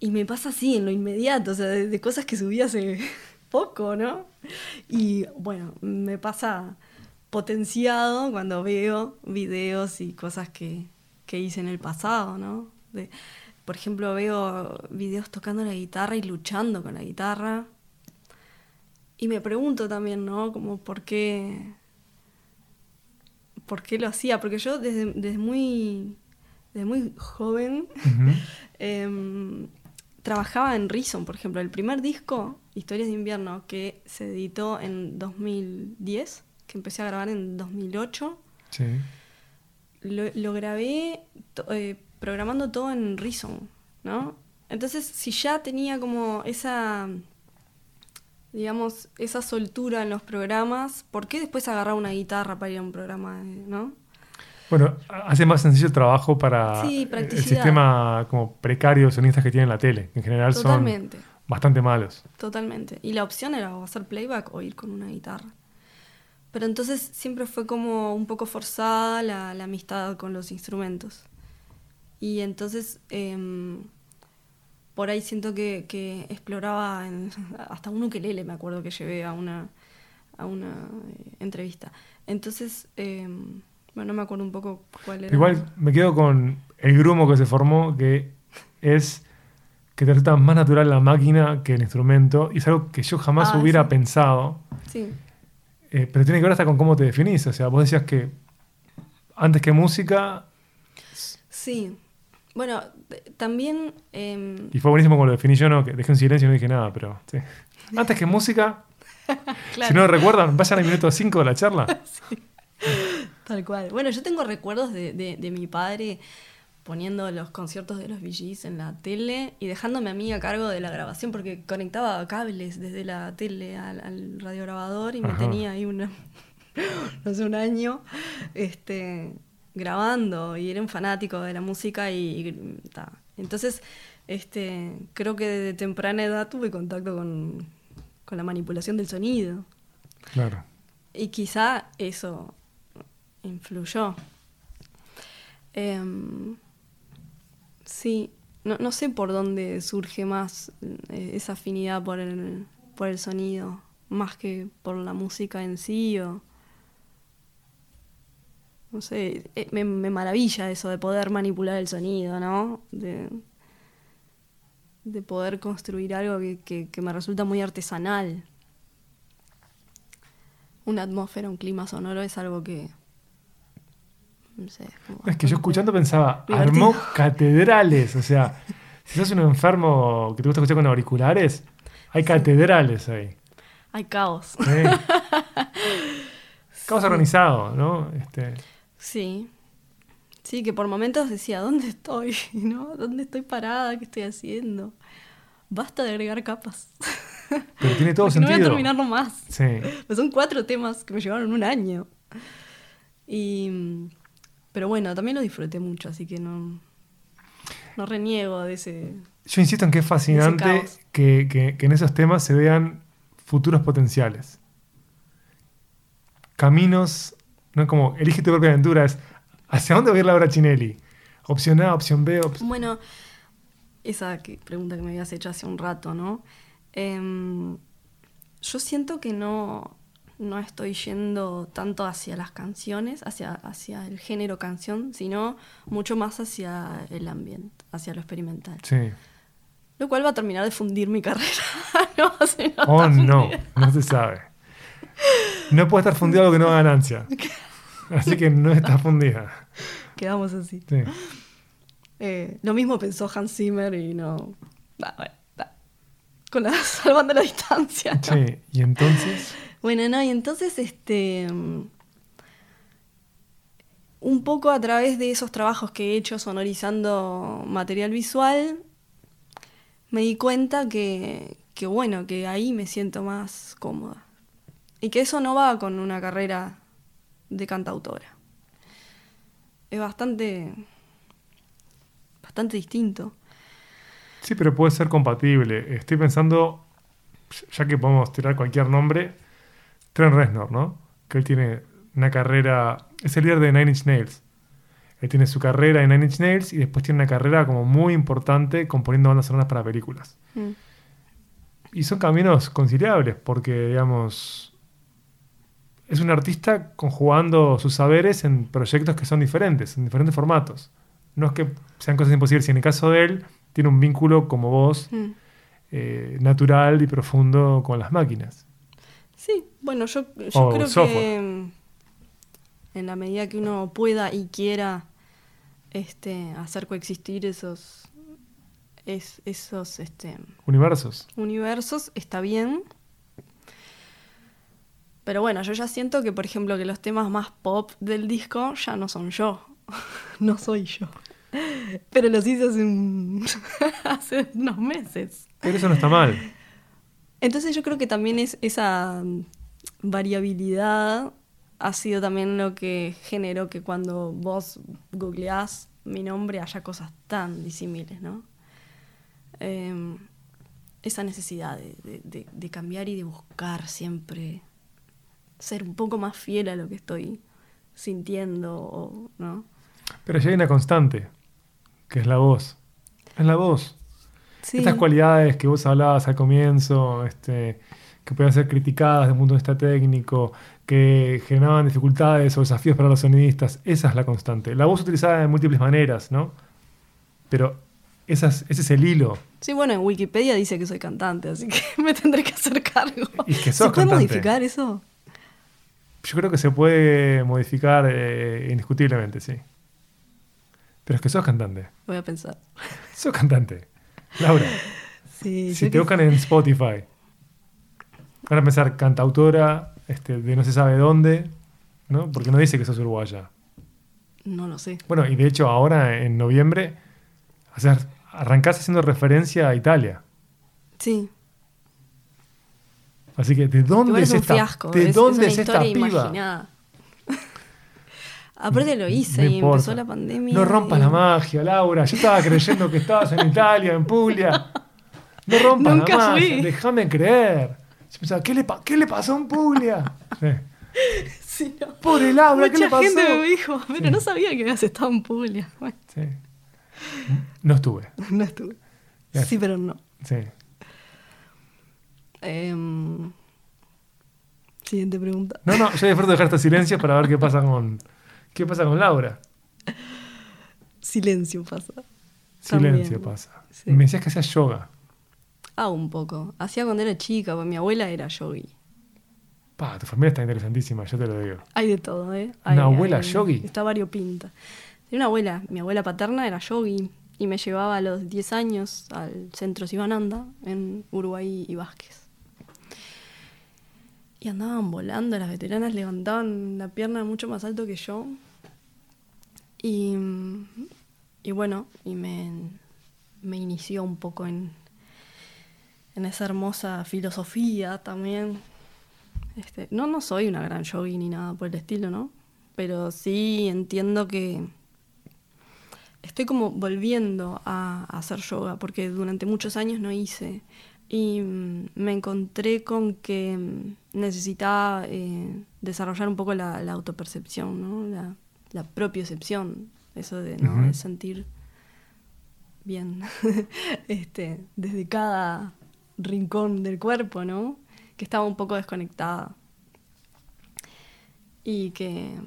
Y me pasa así, en lo inmediato, o sea, de, de cosas que subí hace poco, ¿no? Y bueno, me pasa potenciado cuando veo videos y cosas que, que hice en el pasado, ¿no? De- por ejemplo, veo videos tocando la guitarra y luchando con la guitarra. Y me pregunto también, ¿no? Como por qué, por qué lo hacía. Porque yo desde, desde muy, desde muy joven trabajaba en Reason, por ejemplo. El primer disco, Historias de Invierno, que se editó en 2010, que empecé a grabar en 2008, Sí. lo, lo grabé eh, programando todo en Reason, ¿no? Entonces, si ya tenía como esa, digamos, esa soltura en los programas, ¿por qué después agarrar una guitarra para ir a un programa, eh, ¿no? Bueno, hace más sencillo el trabajo para Sí, el sistema como precario de sonistas que tiene la tele, que en general Totalmente. son bastante malos. Totalmente. Y la opción era o hacer playback o ir con una guitarra. Pero entonces siempre fue como un poco forzada la, la amistad con los instrumentos. Y entonces em, por ahí siento que, que exploraba en- hasta un ukelele, me acuerdo que llevé a una, a una eh, entrevista. Entonces, em, bueno, no me acuerdo un poco cuál era. Igual me quedo con el grumo que se formó, que es que te resulta más natural la máquina que el instrumento, y es algo que yo jamás Ah, hubiera sí. pensado, Sí, eh, pero tiene que ver hasta con cómo te definís. O sea, vos decías que antes que música, sí. Bueno, también... em, y fue buenísimo como lo definí yo, no, que dejé un silencio y no dije nada, pero sí. Antes que música, claro. si no lo recuerdan, vayan al minuto 5 de la charla. Tal cual. Bueno, yo tengo recuerdos de, de- de mi padre poniendo los conciertos de los VGs en la tele y dejándome a mí a cargo de la grabación porque conectaba cables desde la tele al, al radiograbador y me tenía ahí una, no sé, un año este, grabando y era un fanático de la música y, y ta. entonces este, creo que desde temprana edad tuve contacto con, con la manipulación del sonido. Claro. Y quizá eso influyó. Em, sí, no, no sé por dónde surge más eh, esa afinidad por el, por el sonido, más que por la música en sí o... No sé, eh, me, me maravilla eso de poder manipular el sonido, ¿no? De, de poder construir algo que, que- que me resulta muy artesanal una atmósfera, un clima sonoro es algo que. No sé. como Es que yo escuchando pensaba, divertido. armó catedrales. O sea, si sos un enfermo que te gusta escuchar con auriculares, hay catedrales ahí. Hay caos. ¿eh? Caos organizado, ¿no? Este, Sí. Sí, que por momentos decía, ¿dónde estoy? ¿No? ¿Dónde estoy parada? ¿Qué estoy haciendo? Basta de agregar capas. pero tiene todo Porque no voy a sentido. terminarlo más. Sí. Pues son cuatro temas que me llevaron un año. Y, pero bueno, también lo disfruté mucho, así que no, no reniego de ese... Yo insisto en que es fascinante que, que- que en esos temas se vean futuros potenciales. caminos, no es como elige tu propia aventura, es hacia dónde va a ir Laura Chinelli. Opción A, opción B, opción... Bueno, esa que- pregunta que me habías hecho hace un rato, ¿no? Em, yo siento que no, no estoy yendo tanto hacia las canciones, hacia, hacia el género canción, sino mucho más hacia el ambiente, hacia lo experimental. Sí. Lo cual va a terminar de fundir mi carrera. no, no Oh, no, no se sabe. No puede estar fundido algo que no haga ganancia. Así que no está fundida. Quedamos así. Sí. Eh, lo mismo pensó Hans Zimmer y no. Bah, bueno. Con la, salvando la distancia. ¿no? Sí, y entonces, Bueno, no, y entonces, este. mm, Un poco a través de esos trabajos que he hecho sonorizando material visual, me di cuenta que, que, bueno, que ahí me siento más cómoda. Y que eso no va con una carrera de cantautora. Es bastante. bastante distinto. sí, pero puede ser compatible. Estoy pensando, ya que podemos tirar cualquier nombre, Trent Reznor, ¿no? Que él tiene una carrera, es el líder de Nine Inch Nails. Él tiene su carrera en Nine Inch Nails y después tiene una carrera como muy importante componiendo bandas sonoras para películas. Mm. Y son caminos conciliables porque, digamos, es un artista conjugando sus saberes en proyectos que son diferentes, en diferentes formatos. No es que sean cosas imposibles, si en el caso de él tiene un vínculo como vos, Mm. eh, natural y profundo con las máquinas. Sí, bueno, yo, yo O creo software. que en la medida que uno pueda y quiera este, hacer coexistir esos, es- esos este, Universos. universos, está bien. Pero bueno, yo ya siento que, por ejemplo, que los temas más pop del disco ya no son yo. no soy yo. Pero los hice hace, un- hace unos meses. Pero eso no está mal. Entonces yo creo que también es esa mm, variabilidad ha sido también lo que generó que cuando vos googleás mi nombre haya cosas tan disímiles, ¿no? Em, esa necesidad de, de- cambiar y de buscar siempre ser un poco más fiel a lo que estoy sintiendo, ¿no? Pero ya hay una constante, que es la voz. Es la voz. Sí. Estas cualidades que vos hablabas al comienzo, este, que pueden ser criticadas desde un punto de vista técnico, que generaban dificultades o desafíos para los sonidistas, esa es la constante. La voz utilizada de múltiples maneras, ¿no? Pero esas, ese es el hilo. Sí, bueno, en Wikipedia dice que soy cantante, así que me tendré que hacer cargo. Y que ¿Se puede cantante. modificar eso? Yo creo que se puede modificar eh, indiscutiblemente, sí. Pero es que sos cantante. Voy a pensar. Sos cantante. Laura, Sí, si te buscan en Spotify, van a pensar cantautora este, de no se sabe dónde, ¿no? Porque no dice que sos uruguaya. No lo sé. Bueno, y de hecho ahora en noviembre hacer, arrancás haciendo referencia a Italia. Sí. Así que, ¿de dónde Igual es es un esta, fiasco. ¿de es, dónde es esta piba? imaginada. Aparte lo hice y importa. empezó la pandemia. No rompas y- la magia, Laura. Yo estaba creyendo que estabas en Italia, en Puglia. No rompas Nunca la magia, fui. déjame creer. Yo pensaba, ¿qué le, ¿qué le pasó en Puglia? Sí. Sí, no. Pobre Laura, ¿qué le pasó? gente me dijo, pero Sí. no sabía que habías estado en Puglia. Bueno, Sí. No estuve. no estuve. Sí, pero no. Sí. Em, siguiente pregunta. No, no, yo disfruto de dejar este silencio para ver qué pasa con, qué pasa con Laura. Silencio pasa. Silencio También. pasa. Sí. Me decías que hacías yoga. Ah, un poco. Hacía cuando era chica, porque mi abuela era yogi. Pa, tu familia está interesantísima, yo te lo digo. Hay de todo, ¿eh? ¿Una abuela hay- yogi? Está variopinta. Tenía una abuela, mi abuela paterna era yogi y me llevaba a los 10 años al centro Sivananda en Uruguay y Vázquez. Y andaban volando, las veteranas levantaban la pierna mucho más alto que yo. Y, y bueno, y me, me inició un poco en, en esa hermosa filosofía también. Este, no, no soy una gran yogi ni nada por el estilo, ¿no? Pero sí entiendo que estoy como volviendo a, a hacer yoga, porque durante muchos años no hice Y mm, me encontré con que mm, necesitaba eh, desarrollar un poco la, la autopercepción, ¿no? La, la propiocepción, eso de, ¿no? De sentir bien este, desde cada rincón del cuerpo, ¿no? Que estaba un poco desconectada. Y que,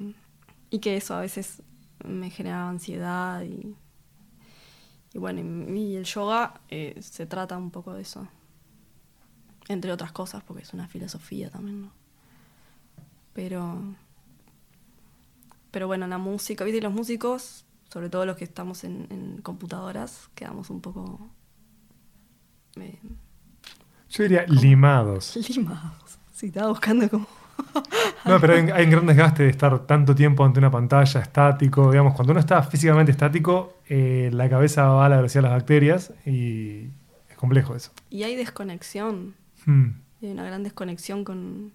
y que eso a veces me generaba ansiedad y, y bueno, y, y el yoga eh, se trata un poco de eso. Entre otras cosas, porque es una filosofía también, ¿no? Pero. Pero bueno, la música, ¿viste? Los músicos, sobre todo los que estamos en, en computadoras, quedamos un poco. eh, Yo diría limados. limados. Sí, estaba buscando como. No, pero hay, hay un gran desgaste de estar tanto tiempo ante una pantalla estático. Digamos, cuando uno está físicamente estático, eh, la cabeza va a la velocidad de las bacterias y es complejo eso. Y hay desconexión. Hmm. Y hay una gran desconexión con.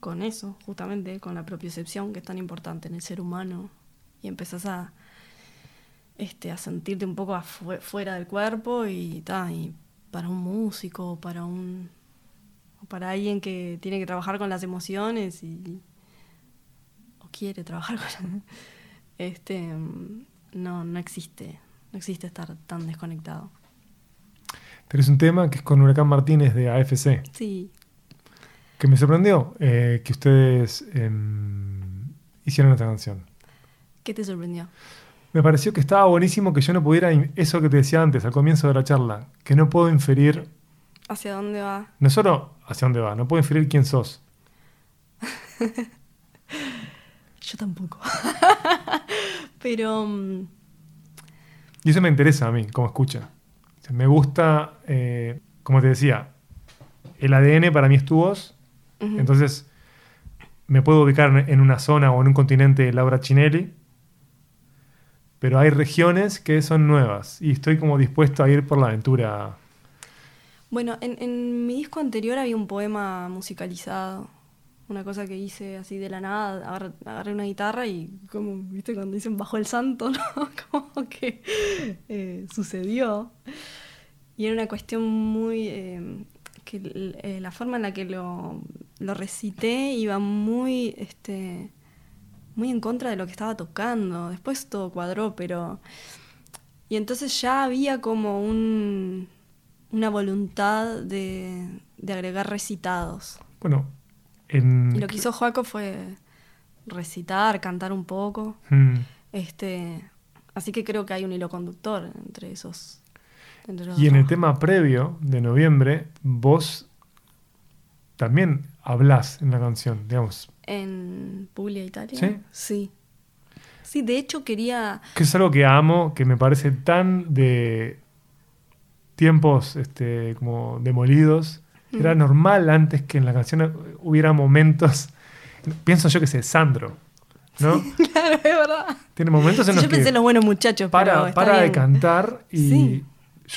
con eso, justamente, con la propiocepción que es tan importante en el ser humano. Y empezás a. Este, a sentirte un poco afue- fuera del cuerpo y, ta, y para un músico, para un para alguien que tiene que trabajar con las emociones y o quiere trabajar con este mm, no no existe no existe estar tan desconectado Tenés un tema que es con Huracán Martínez de AFC, sí que me sorprendió eh, que ustedes em, hicieron esta canción. qué te sorprendió Me pareció que estaba buenísimo que yo no pudiera, eso que te decía antes, al comienzo de la charla, que no puedo inferir, hacia dónde va no solo hacia dónde va, no puedo inferir quién sos. yo tampoco pero mm, Y eso me interesa a mí, como escucha. Me gusta, eh, como te decía, el ADN para mí es tu voz, entonces me puedo ubicar en- en una zona o en un continente de Laura Chinelli, pero hay regiones que son nuevas y estoy como dispuesto a ir por la aventura. Bueno, en, en mi disco anterior había un poema musicalizado. Una cosa que hice así de la nada. Agarré, agarré una guitarra y, como, viste, cuando dicen bajo el santo, ¿no? Como que eh, sucedió. Y era una cuestión muy. eh, que eh, la forma en la que lo, lo recité iba muy. Este, muy en contra de lo que estaba tocando. Después todo cuadró, pero. Y entonces ya había como un, una voluntad de, de agregar recitados. Bueno, en... Y lo que hizo Joaco fue recitar, cantar un poco. Mm, Este, así que creo que hay un hilo conductor entre esos. Y en el tema previo de noviembre, vos también hablás en la canción, digamos, En Puglia, Italia. ¿Sí? Sí. Sí, de hecho quería. que es algo que amo, que me parece tan de tiempos este, como demolidos. Era normal antes que en la canción hubiera momentos, pienso yo que sé, Sandro, ¿no? claro, es verdad. Tiene momentos en Sí, los yo pensé que en los buenos muchachos, pero para, para de bien. cantar y Sí.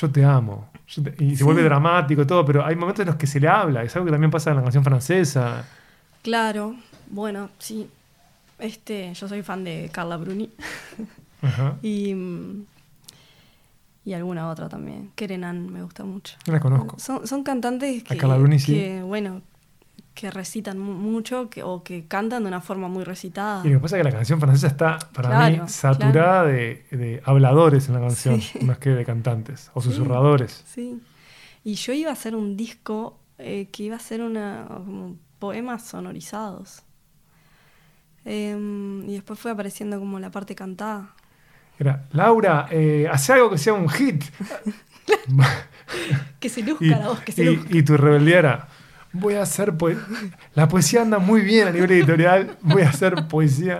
Yo te amo. Yo te- y se Sí. vuelve dramático y todo, pero hay momentos en los que se le habla. Es algo que también pasa en la canción francesa. Claro, bueno, sí. Este, yo soy fan de Carla Bruni Ajá. y, y alguna otra también. Kerenan me gusta mucho. La conozco. Son, son cantantes que, Carla Bruni sí. que, bueno, que recitan mu- mucho que, o que cantan de una forma muy recitada. Y lo que pasa es que la canción francesa está, para Claro, mí, saturada de, de habladores en la canción, Sí. más que de cantantes o Sí. susurradores. Sí. Y yo iba a hacer un disco eh, que iba a ser una, como poemas sonorizados. Em, y después fue apareciendo como la parte cantada. Era, Laura, eh, hace algo que sea un hit. Que se luzca y, la voz, que se y- luzca. y tu rebeldía era, voy a hacer poesía. La poesía anda muy bien a nivel editorial, voy a hacer poesía.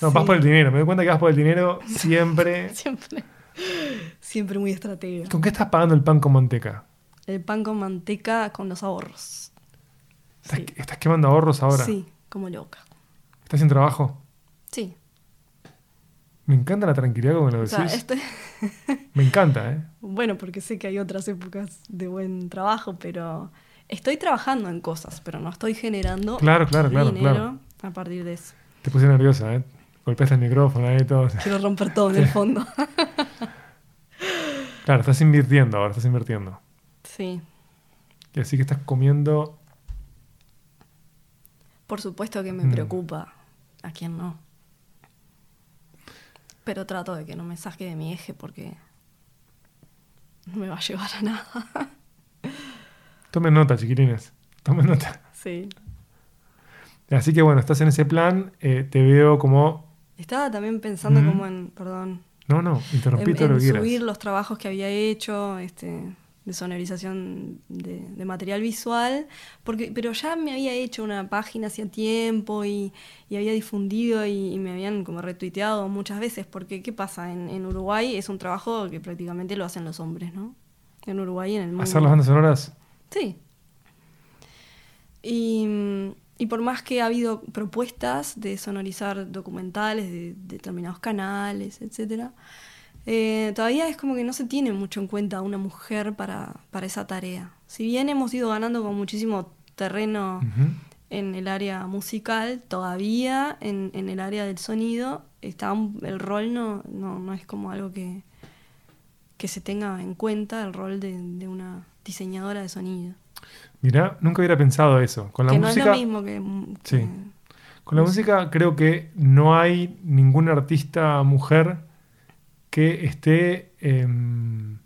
No, vas Sí. por el dinero. Me doy cuenta que vas por el dinero siempre. Siempre. Siempre muy estratega. ¿Con qué estás pagando el pan con manteca? El pan con manteca con los ahorros. ¿Estás, Sí. estás quemando ahorros ahora? Sí, como loca. ¿Estás sin trabajo? Sí. Me encanta la tranquilidad que lo O decís. sea, este, Me encanta, ¿eh? bueno, porque sé que hay otras épocas de buen trabajo, pero estoy trabajando en cosas, pero no estoy generando Claro, claro, claro, dinero claro. a partir de eso. Te puse nerviosa, ¿eh? Golpeaste el micrófono ahí y todo. Quiero romper todo en el fondo. Claro, estás invirtiendo ahora, estás invirtiendo. Sí. Y así que estás comiendo. Por supuesto que me Mm. preocupa. ¿A quién no? Pero trato de que no me saque de mi eje porque no me va a llevar a nada. Tomen nota, chiquilines. Tomen nota. Sí. Así que bueno, estás en ese plan. eh, te veo como. Estaba también pensando como en, perdón, No, no, interrumpí en, todo lo que quieras. subir los trabajos que había hecho, este, de sonorización de, de material visual, porque, pero ya me había hecho una página hacía tiempo y, y había difundido y, y me habían como retuiteado muchas veces, porque ¿qué pasa? En, en Uruguay es un trabajo que prácticamente lo hacen los hombres, ¿no? En Uruguay y en el mundo. Hacer las bandas sonoras. Sí. Y, y por más que ha habido propuestas de sonorizar documentales de, determinados canales, etcétera, eh, todavía es como que no se tiene mucho en cuenta a una mujer para, para esa tarea. Si bien hemos ido ganando con muchísimo terreno en el área musical, todavía en, en el área del sonido está el rol no, no, no es como algo que, que se tenga en cuenta, el rol de, de una diseñadora de sonido. Mirá, nunca hubiera pensado eso. Con la que música. no es lo mismo que... Sí. Con la música creo que no hay ninguna artista mujer que esté em,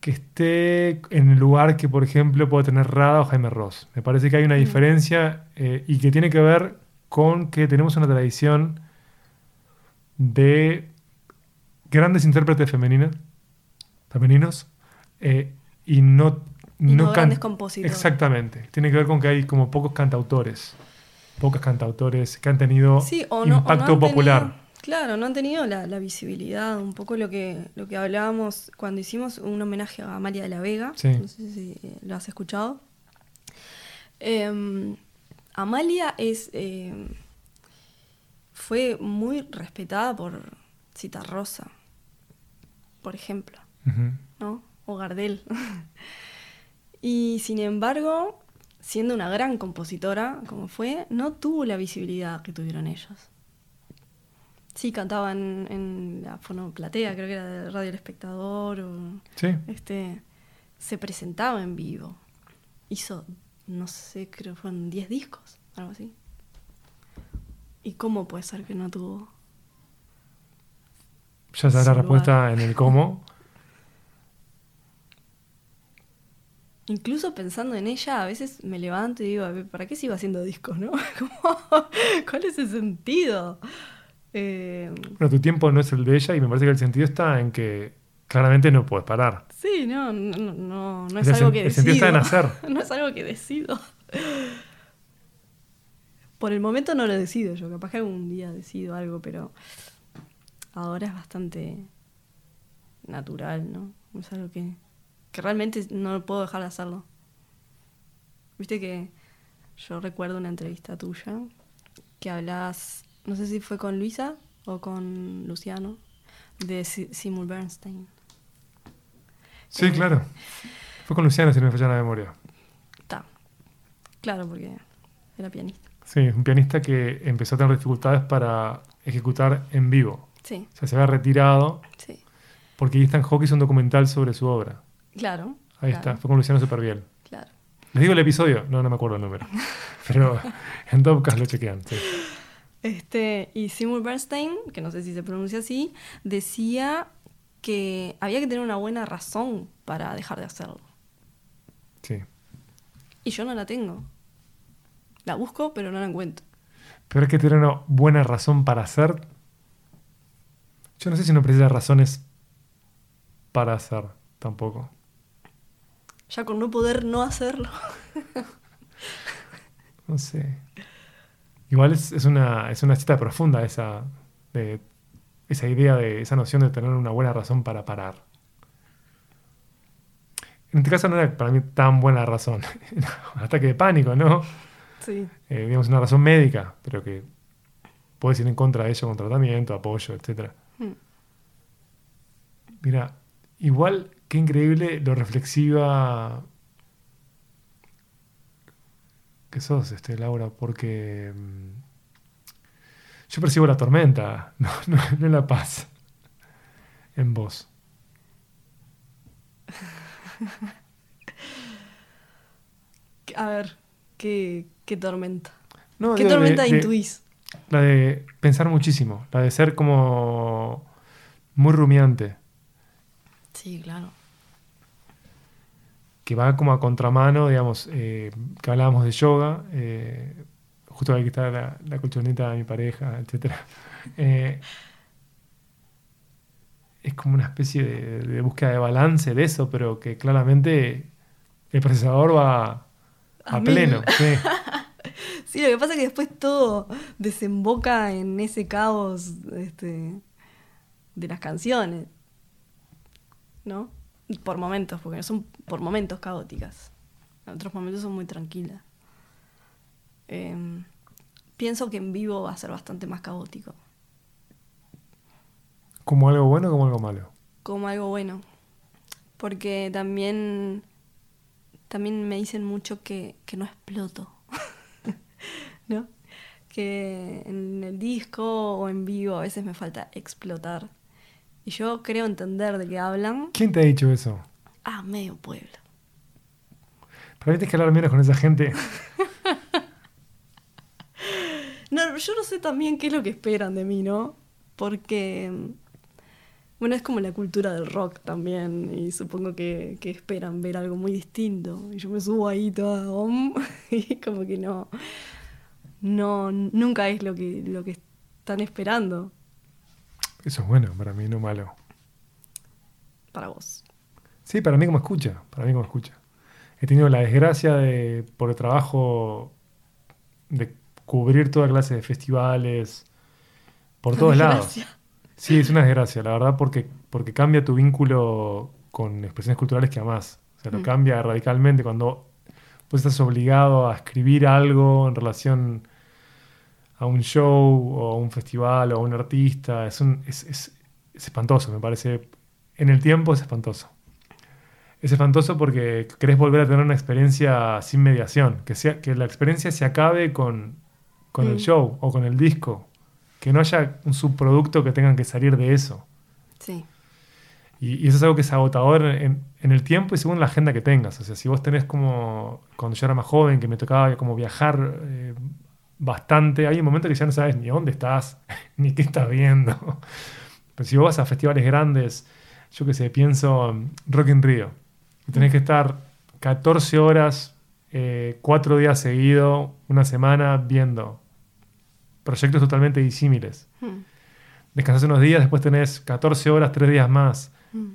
que esté en el lugar que por ejemplo pueda tener Rada o Jaime Ross. Me parece que hay una Mm. diferencia eh, y que tiene que ver con que tenemos una tradición de grandes intérpretes femeninas, femeninos eh, y no Y no grandes compositores. Exactamente. Tiene que ver con que hay como pocos cantautores, pocos cantautores que han tenido Sí, o no, o no impacto han popular. tenido- claro, no han tenido la, la visibilidad, un poco lo que, lo que hablábamos cuando hicimos un homenaje a Amalia de la Vega. Sí. No sé si lo has escuchado. Eh, Amalia es eh, fue muy respetada por Citarrosa, por ejemplo. ¿no? O Gardel. y sin embargo, siendo una gran compositora como fue, no tuvo la visibilidad que tuvieron ellos. Sí, cantaban en la fonoplatea, creo que era de Radio El Espectador, o Sí. este, se presentaba en vivo. Hizo, no sé, creo que fueron 10 discos, algo así. ¿Y cómo puede ser que no tuvo? Ya Su la respuesta en el cómo. Incluso pensando en ella, a veces me levanto y digo, "A ver, ¿para qué sigo haciendo discos, no? ¿Cuál es el sentido? Eh, Bueno, tu tiempo no es el de ella y me parece que el sentido está en que claramente no puedes parar. sí, no, no, no, no, es algo que el sentido está en hacer. no es algo que decido. Por el momento no lo decido yo, capaz que algún día decido algo, pero ahora es bastante natural, ¿no? Es algo que, que realmente no puedo dejar de hacerlo. Viste que yo recuerdo una entrevista tuya que hablas, no sé si fue con Luisa o con Luciano, de Si- Seymour Bernstein. Sí, Eh. claro. Fue con Luciano, si no me falla la memoria. Está. Claro, porque era pianista. Sí, es un pianista que empezó a tener dificultades para ejecutar en vivo. Sí, O sea, se había retirado sí. porque Ethan Hawke hizo un documental sobre su obra. Claro. Ahí claro, está, fue con Luciano Superbiel. Claro. Les digo el episodio, no, no me acuerdo el número. Pero en Topcast lo chequean. sí. Este, y Seymour Bernstein, que no sé si se pronuncia así, decía que había que tener una buena razón para dejar de hacerlo. Sí. Y yo no la tengo. La busco, pero no la encuentro. Pero hay que tener una buena razón para hacer. Yo no sé si no precisa razones para hacer tampoco. Ya con no poder no hacerlo. No sé. Igual es, es una, es una cita profunda esa, de, esa idea de esa noción de tener una buena razón para parar. En este caso no era para mí tan buena razón. Un ataque de pánico, ¿no? Sí. Eh, digamos una razón médica, pero que puedes ir en contra de ello con tratamiento, apoyo, etcétera. Hmm. Mira, igual qué increíble lo reflexiva que sos, este, Laura, porque mm, yo percibo la tormenta, no, no- no la paz en vos. A ver, ¿qué, qué tormenta? No, ¿Qué de- tormenta de- intuís? La de pensar muchísimo, la de ser como muy rumiante, Sí, claro. Que va como a contramano, digamos, eh, que hablábamos de yoga, eh, justo aquí está la, la colchoneta de mi pareja, etc. es como una especie de, de búsqueda de balance de eso, pero que claramente el procesador va a, pleno. sí. Sí, lo que pasa es que después todo desemboca en ese caos este, de las canciones. ¿No? Por momentos, porque son por momentos caóticas. En otros momentos son muy tranquilas. Em, pienso que en vivo va a ser bastante más caótico. Como algo bueno como algo malo. Como algo bueno. Porque también, también me dicen mucho que, que no exploto. ¿No? Que en el disco o en vivo a veces me falta explotar. Y yo creo entender de qué hablan. ¿Quién te ha dicho eso? Ah, medio pueblo. Para mí tienes que hablar menos con esa gente. No, yo no sé también qué es lo que esperan de mí, ¿no? Porque, bueno, es como la cultura del rock también, y supongo que, que esperan ver algo muy distinto. Y yo me subo ahí toda, om, y como que no, no, nunca es lo que, lo que están esperando Eso es bueno, para mí no malo. para vos. Sí, para mí como escucha, para mí como escucha. He tenido la desgracia de, por el trabajo, de cubrir toda clase de festivales, por todos lados. Desgracia. Sí, es una desgracia, la verdad, porque, porque cambia tu vínculo con expresiones culturales que amás. O sea, lo Mm. cambia radicalmente cuando vos estás obligado a escribir algo en relación a un show o a un festival o a un artista. Es, un- es, es- es espantoso, me parece. En el tiempo es espantoso. Es espantoso porque querés volver a tener una experiencia sin mediación, que, sea, que la experiencia se acabe con, con el Mm. show o con el disco, que no haya un subproducto que tengan que salir de eso. Sí. Y, y eso es algo que es agotador en, en el tiempo y según la agenda que tengas. O sea, si vos tenés como, cuando yo era más joven, que me tocaba como viajar eh, bastante, hay un momento que ya no sabes ni dónde estás, ni qué estás viendo. Pero si vos vas a festivales grandes, yo qué sé, pienso en Rock in Rio, y tenés que estar 14 horas, eh, cuatro días seguidos, una semana, viendo proyectos totalmente disímiles. Mm, Descansás unos días, después tenés 14 horas, tres días más. mm.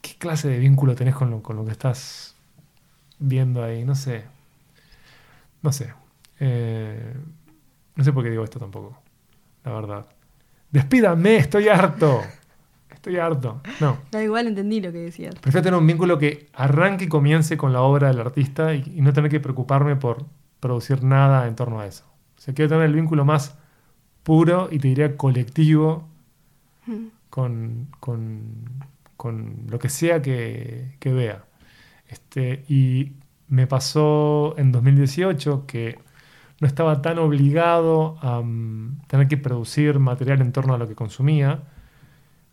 ¿Qué clase de vínculo tenés con lo, con lo que estás viendo ahí? No sé. No sé. Eh, no sé por qué digo esto tampoco. La verdad. Despídame, estoy harto. Estoy harto. No. Da igual, entendí lo que decías. Prefiero tener un vínculo que arranque y comience con la obra del artista y, y no tener que preocuparme por producir nada en torno a eso. O sea, quiero tener el vínculo más puro y te diría colectivo Mm. con, con- con lo que sea que, que vea. Este, y me pasó en 2018 que no estaba tan obligado a mm, tener que producir material en torno a lo que consumía,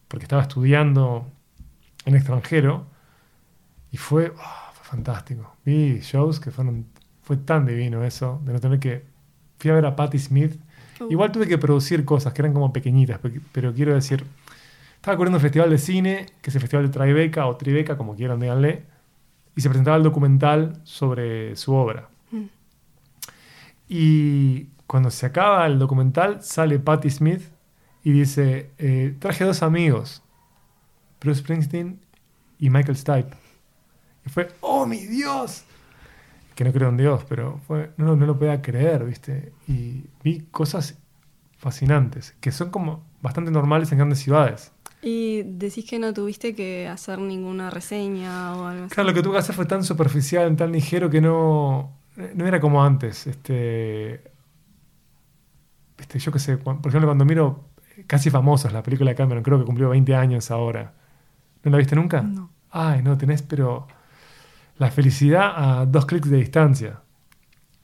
porque estaba estudiando en extranjero y fue, ah, fue fantástico. Vi shows que fueron, fue tan divino eso, de no tener que... Fui a ver a Patti Smith Uh. Igual tuve que producir cosas que eran como pequeñitas, pe- pero quiero decir, estaba cubriendo un festival de cine, que es el Festival de Tribeca o Tribeca, como quieran, díganle, y se presentaba el documental sobre su obra. Y cuando se acaba el documental, sale Patti Smith y dice, eh, traje dos amigos, Bruce Springsteen y Michael Stipe. Y fue, ¡oh, mi Dios! Que no creo en Dios, pero fue, no, no lo podía creer, ¿viste? Y vi cosas fascinantes, que son como bastante normales en grandes ciudades. Y decís que no tuviste que hacer ninguna reseña o algo así. Claro, lo que tuve que hacer fue tan superficial, tan ligero que no, no era como antes. Este, este, yo qué sé, por ejemplo, cuando miro Casi Famosos, la película de Cameron, creo que cumplió 20 años ahora. ¿No la viste nunca? No. Ay, no, tenés, pero la felicidad a dos clics de distancia.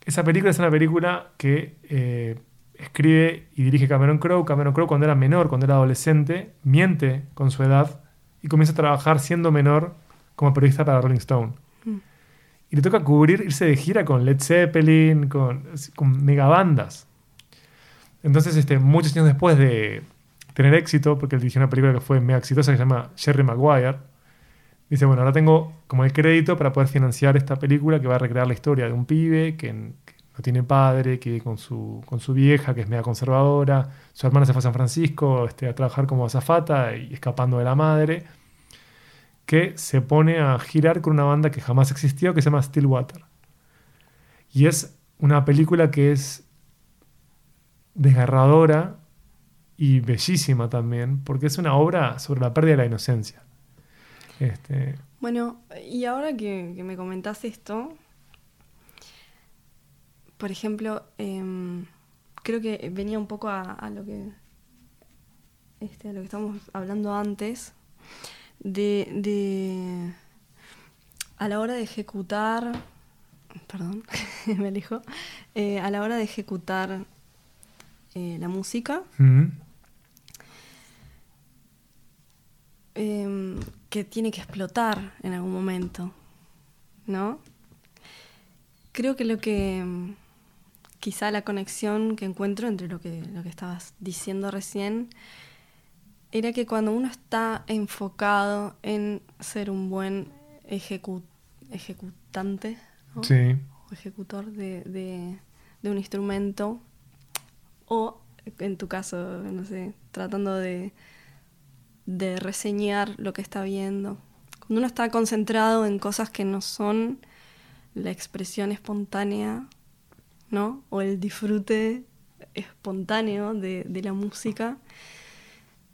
Esa película es una película que eh, escribe y dirige Cameron Crowe. Cameron Crowe cuando era menor, cuando era adolescente, miente con su edad y comienza a trabajar siendo menor como periodista para Rolling Stone. Y le toca cubrir, irse de gira con Led Zeppelin, con, con megabandas. Entonces, este, muchos años después de tener éxito, porque él dirigió una película que fue mega exitosa que se llama Jerry Maguire, dice, bueno, ahora tengo como el crédito para poder financiar esta película que va a recrear la historia de un pibe que, que no tiene padre, que vive con su, con su vieja, que es mega conservadora, su hermana se fue a San Francisco este, a trabajar como azafata y escapando de la madre, que se pone a girar con una banda que jamás existió, que se llama Stillwater. Y es una película que es desgarradora y bellísima también, porque es una obra sobre la pérdida de la inocencia. Este, Bueno, y ahora que, me comentás esto, por ejemplo, em, creo que venía un poco a, lo que este, a lo que estábamos hablando antes, de, de a la hora de ejecutar, perdón, me alejo, eh, a la hora de ejecutar eh, la música, mm, em, que tiene que explotar en algún momento, ¿no? Creo que lo que em, quizá la conexión que encuentro entre lo que, lo que estabas diciendo recién era que cuando uno está enfocado en ser un buen ejecu- ejecutante ¿no? sí, o ejecutor de, de- de un instrumento, o en tu caso, no sé, tratando de, de reseñar lo que está viendo. Cuando uno está concentrado en cosas que no son la expresión espontánea, ¿no? O el disfrute espontáneo de, de la música,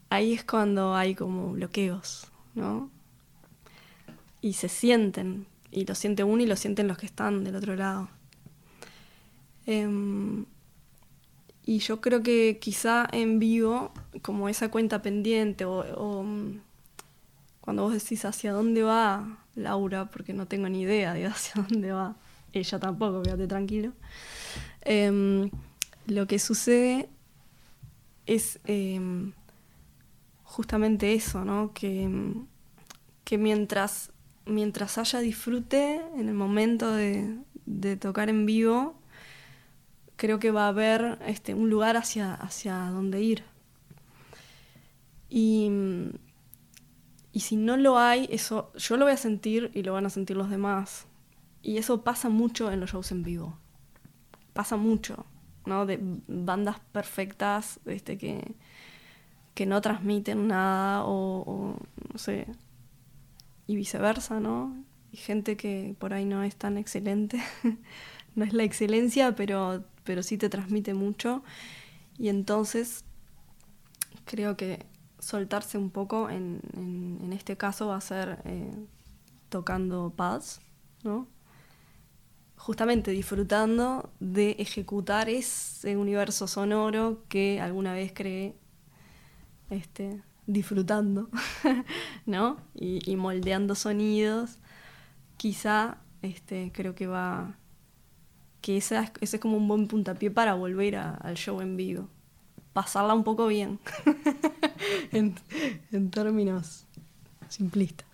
ahí es cuando hay como bloqueos, ¿no? Y se sienten, y lo siente uno y lo sienten los que están del otro lado. Em, y yo creo que quizá en vivo, como esa cuenta pendiente, o, mm, cuando vos decís hacia dónde va Laura, porque no tengo ni idea de hacia dónde va, ella tampoco, quédate tranquilo. Em, lo que sucede es em, justamente eso, ¿no? Que, que mientras, mientras haya disfrute en el momento de, de tocar en vivo, creo que va a haber este, un lugar hacia, hacia donde ir. Y, y si no lo hay, eso yo lo voy a sentir y lo van a sentir los demás. Y eso pasa mucho en los shows en vivo. Pasa mucho, ¿no? De bandas perfectas este, que, que no transmiten nada o, no sé, y viceversa, ¿no? Y gente que por ahí no es tan excelente. no es la excelencia, pero, pero sí te transmite mucho. Y entonces creo que soltarse un poco en, en, este caso va a ser eh, tocando pads, ¿no? Justamente disfrutando de ejecutar ese universo sonoro que alguna vez creé este, disfrutando, ¿no? Y, moldeando sonidos. Quizá este, creo que va. que es- ese es como un buen puntapié para volver al show en vivo. Pasarla un poco bien. en, en términos simplistas.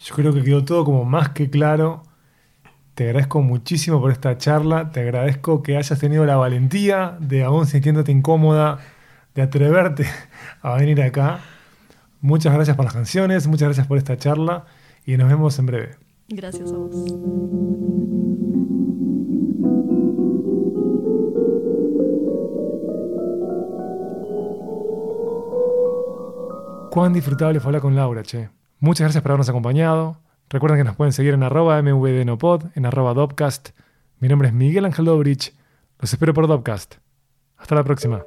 Yo creo que quedó todo como más que claro. Te agradezco muchísimo por esta charla. Te agradezco que hayas tenido la valentía de, aún sintiéndote incómoda, de atreverte a venir acá. Muchas gracias por las canciones, muchas gracias por esta charla y nos vemos en breve. Gracias a vos. Cuán disfrutable fue hablar con Laura, che. Muchas gracias por habernos acompañado. Recuerden que nos pueden seguir en arroba mvdnopod, en arroba dopcast. Mi nombre es Miguel Ángel Dobrich. Los espero por Dopcast. Hasta la próxima.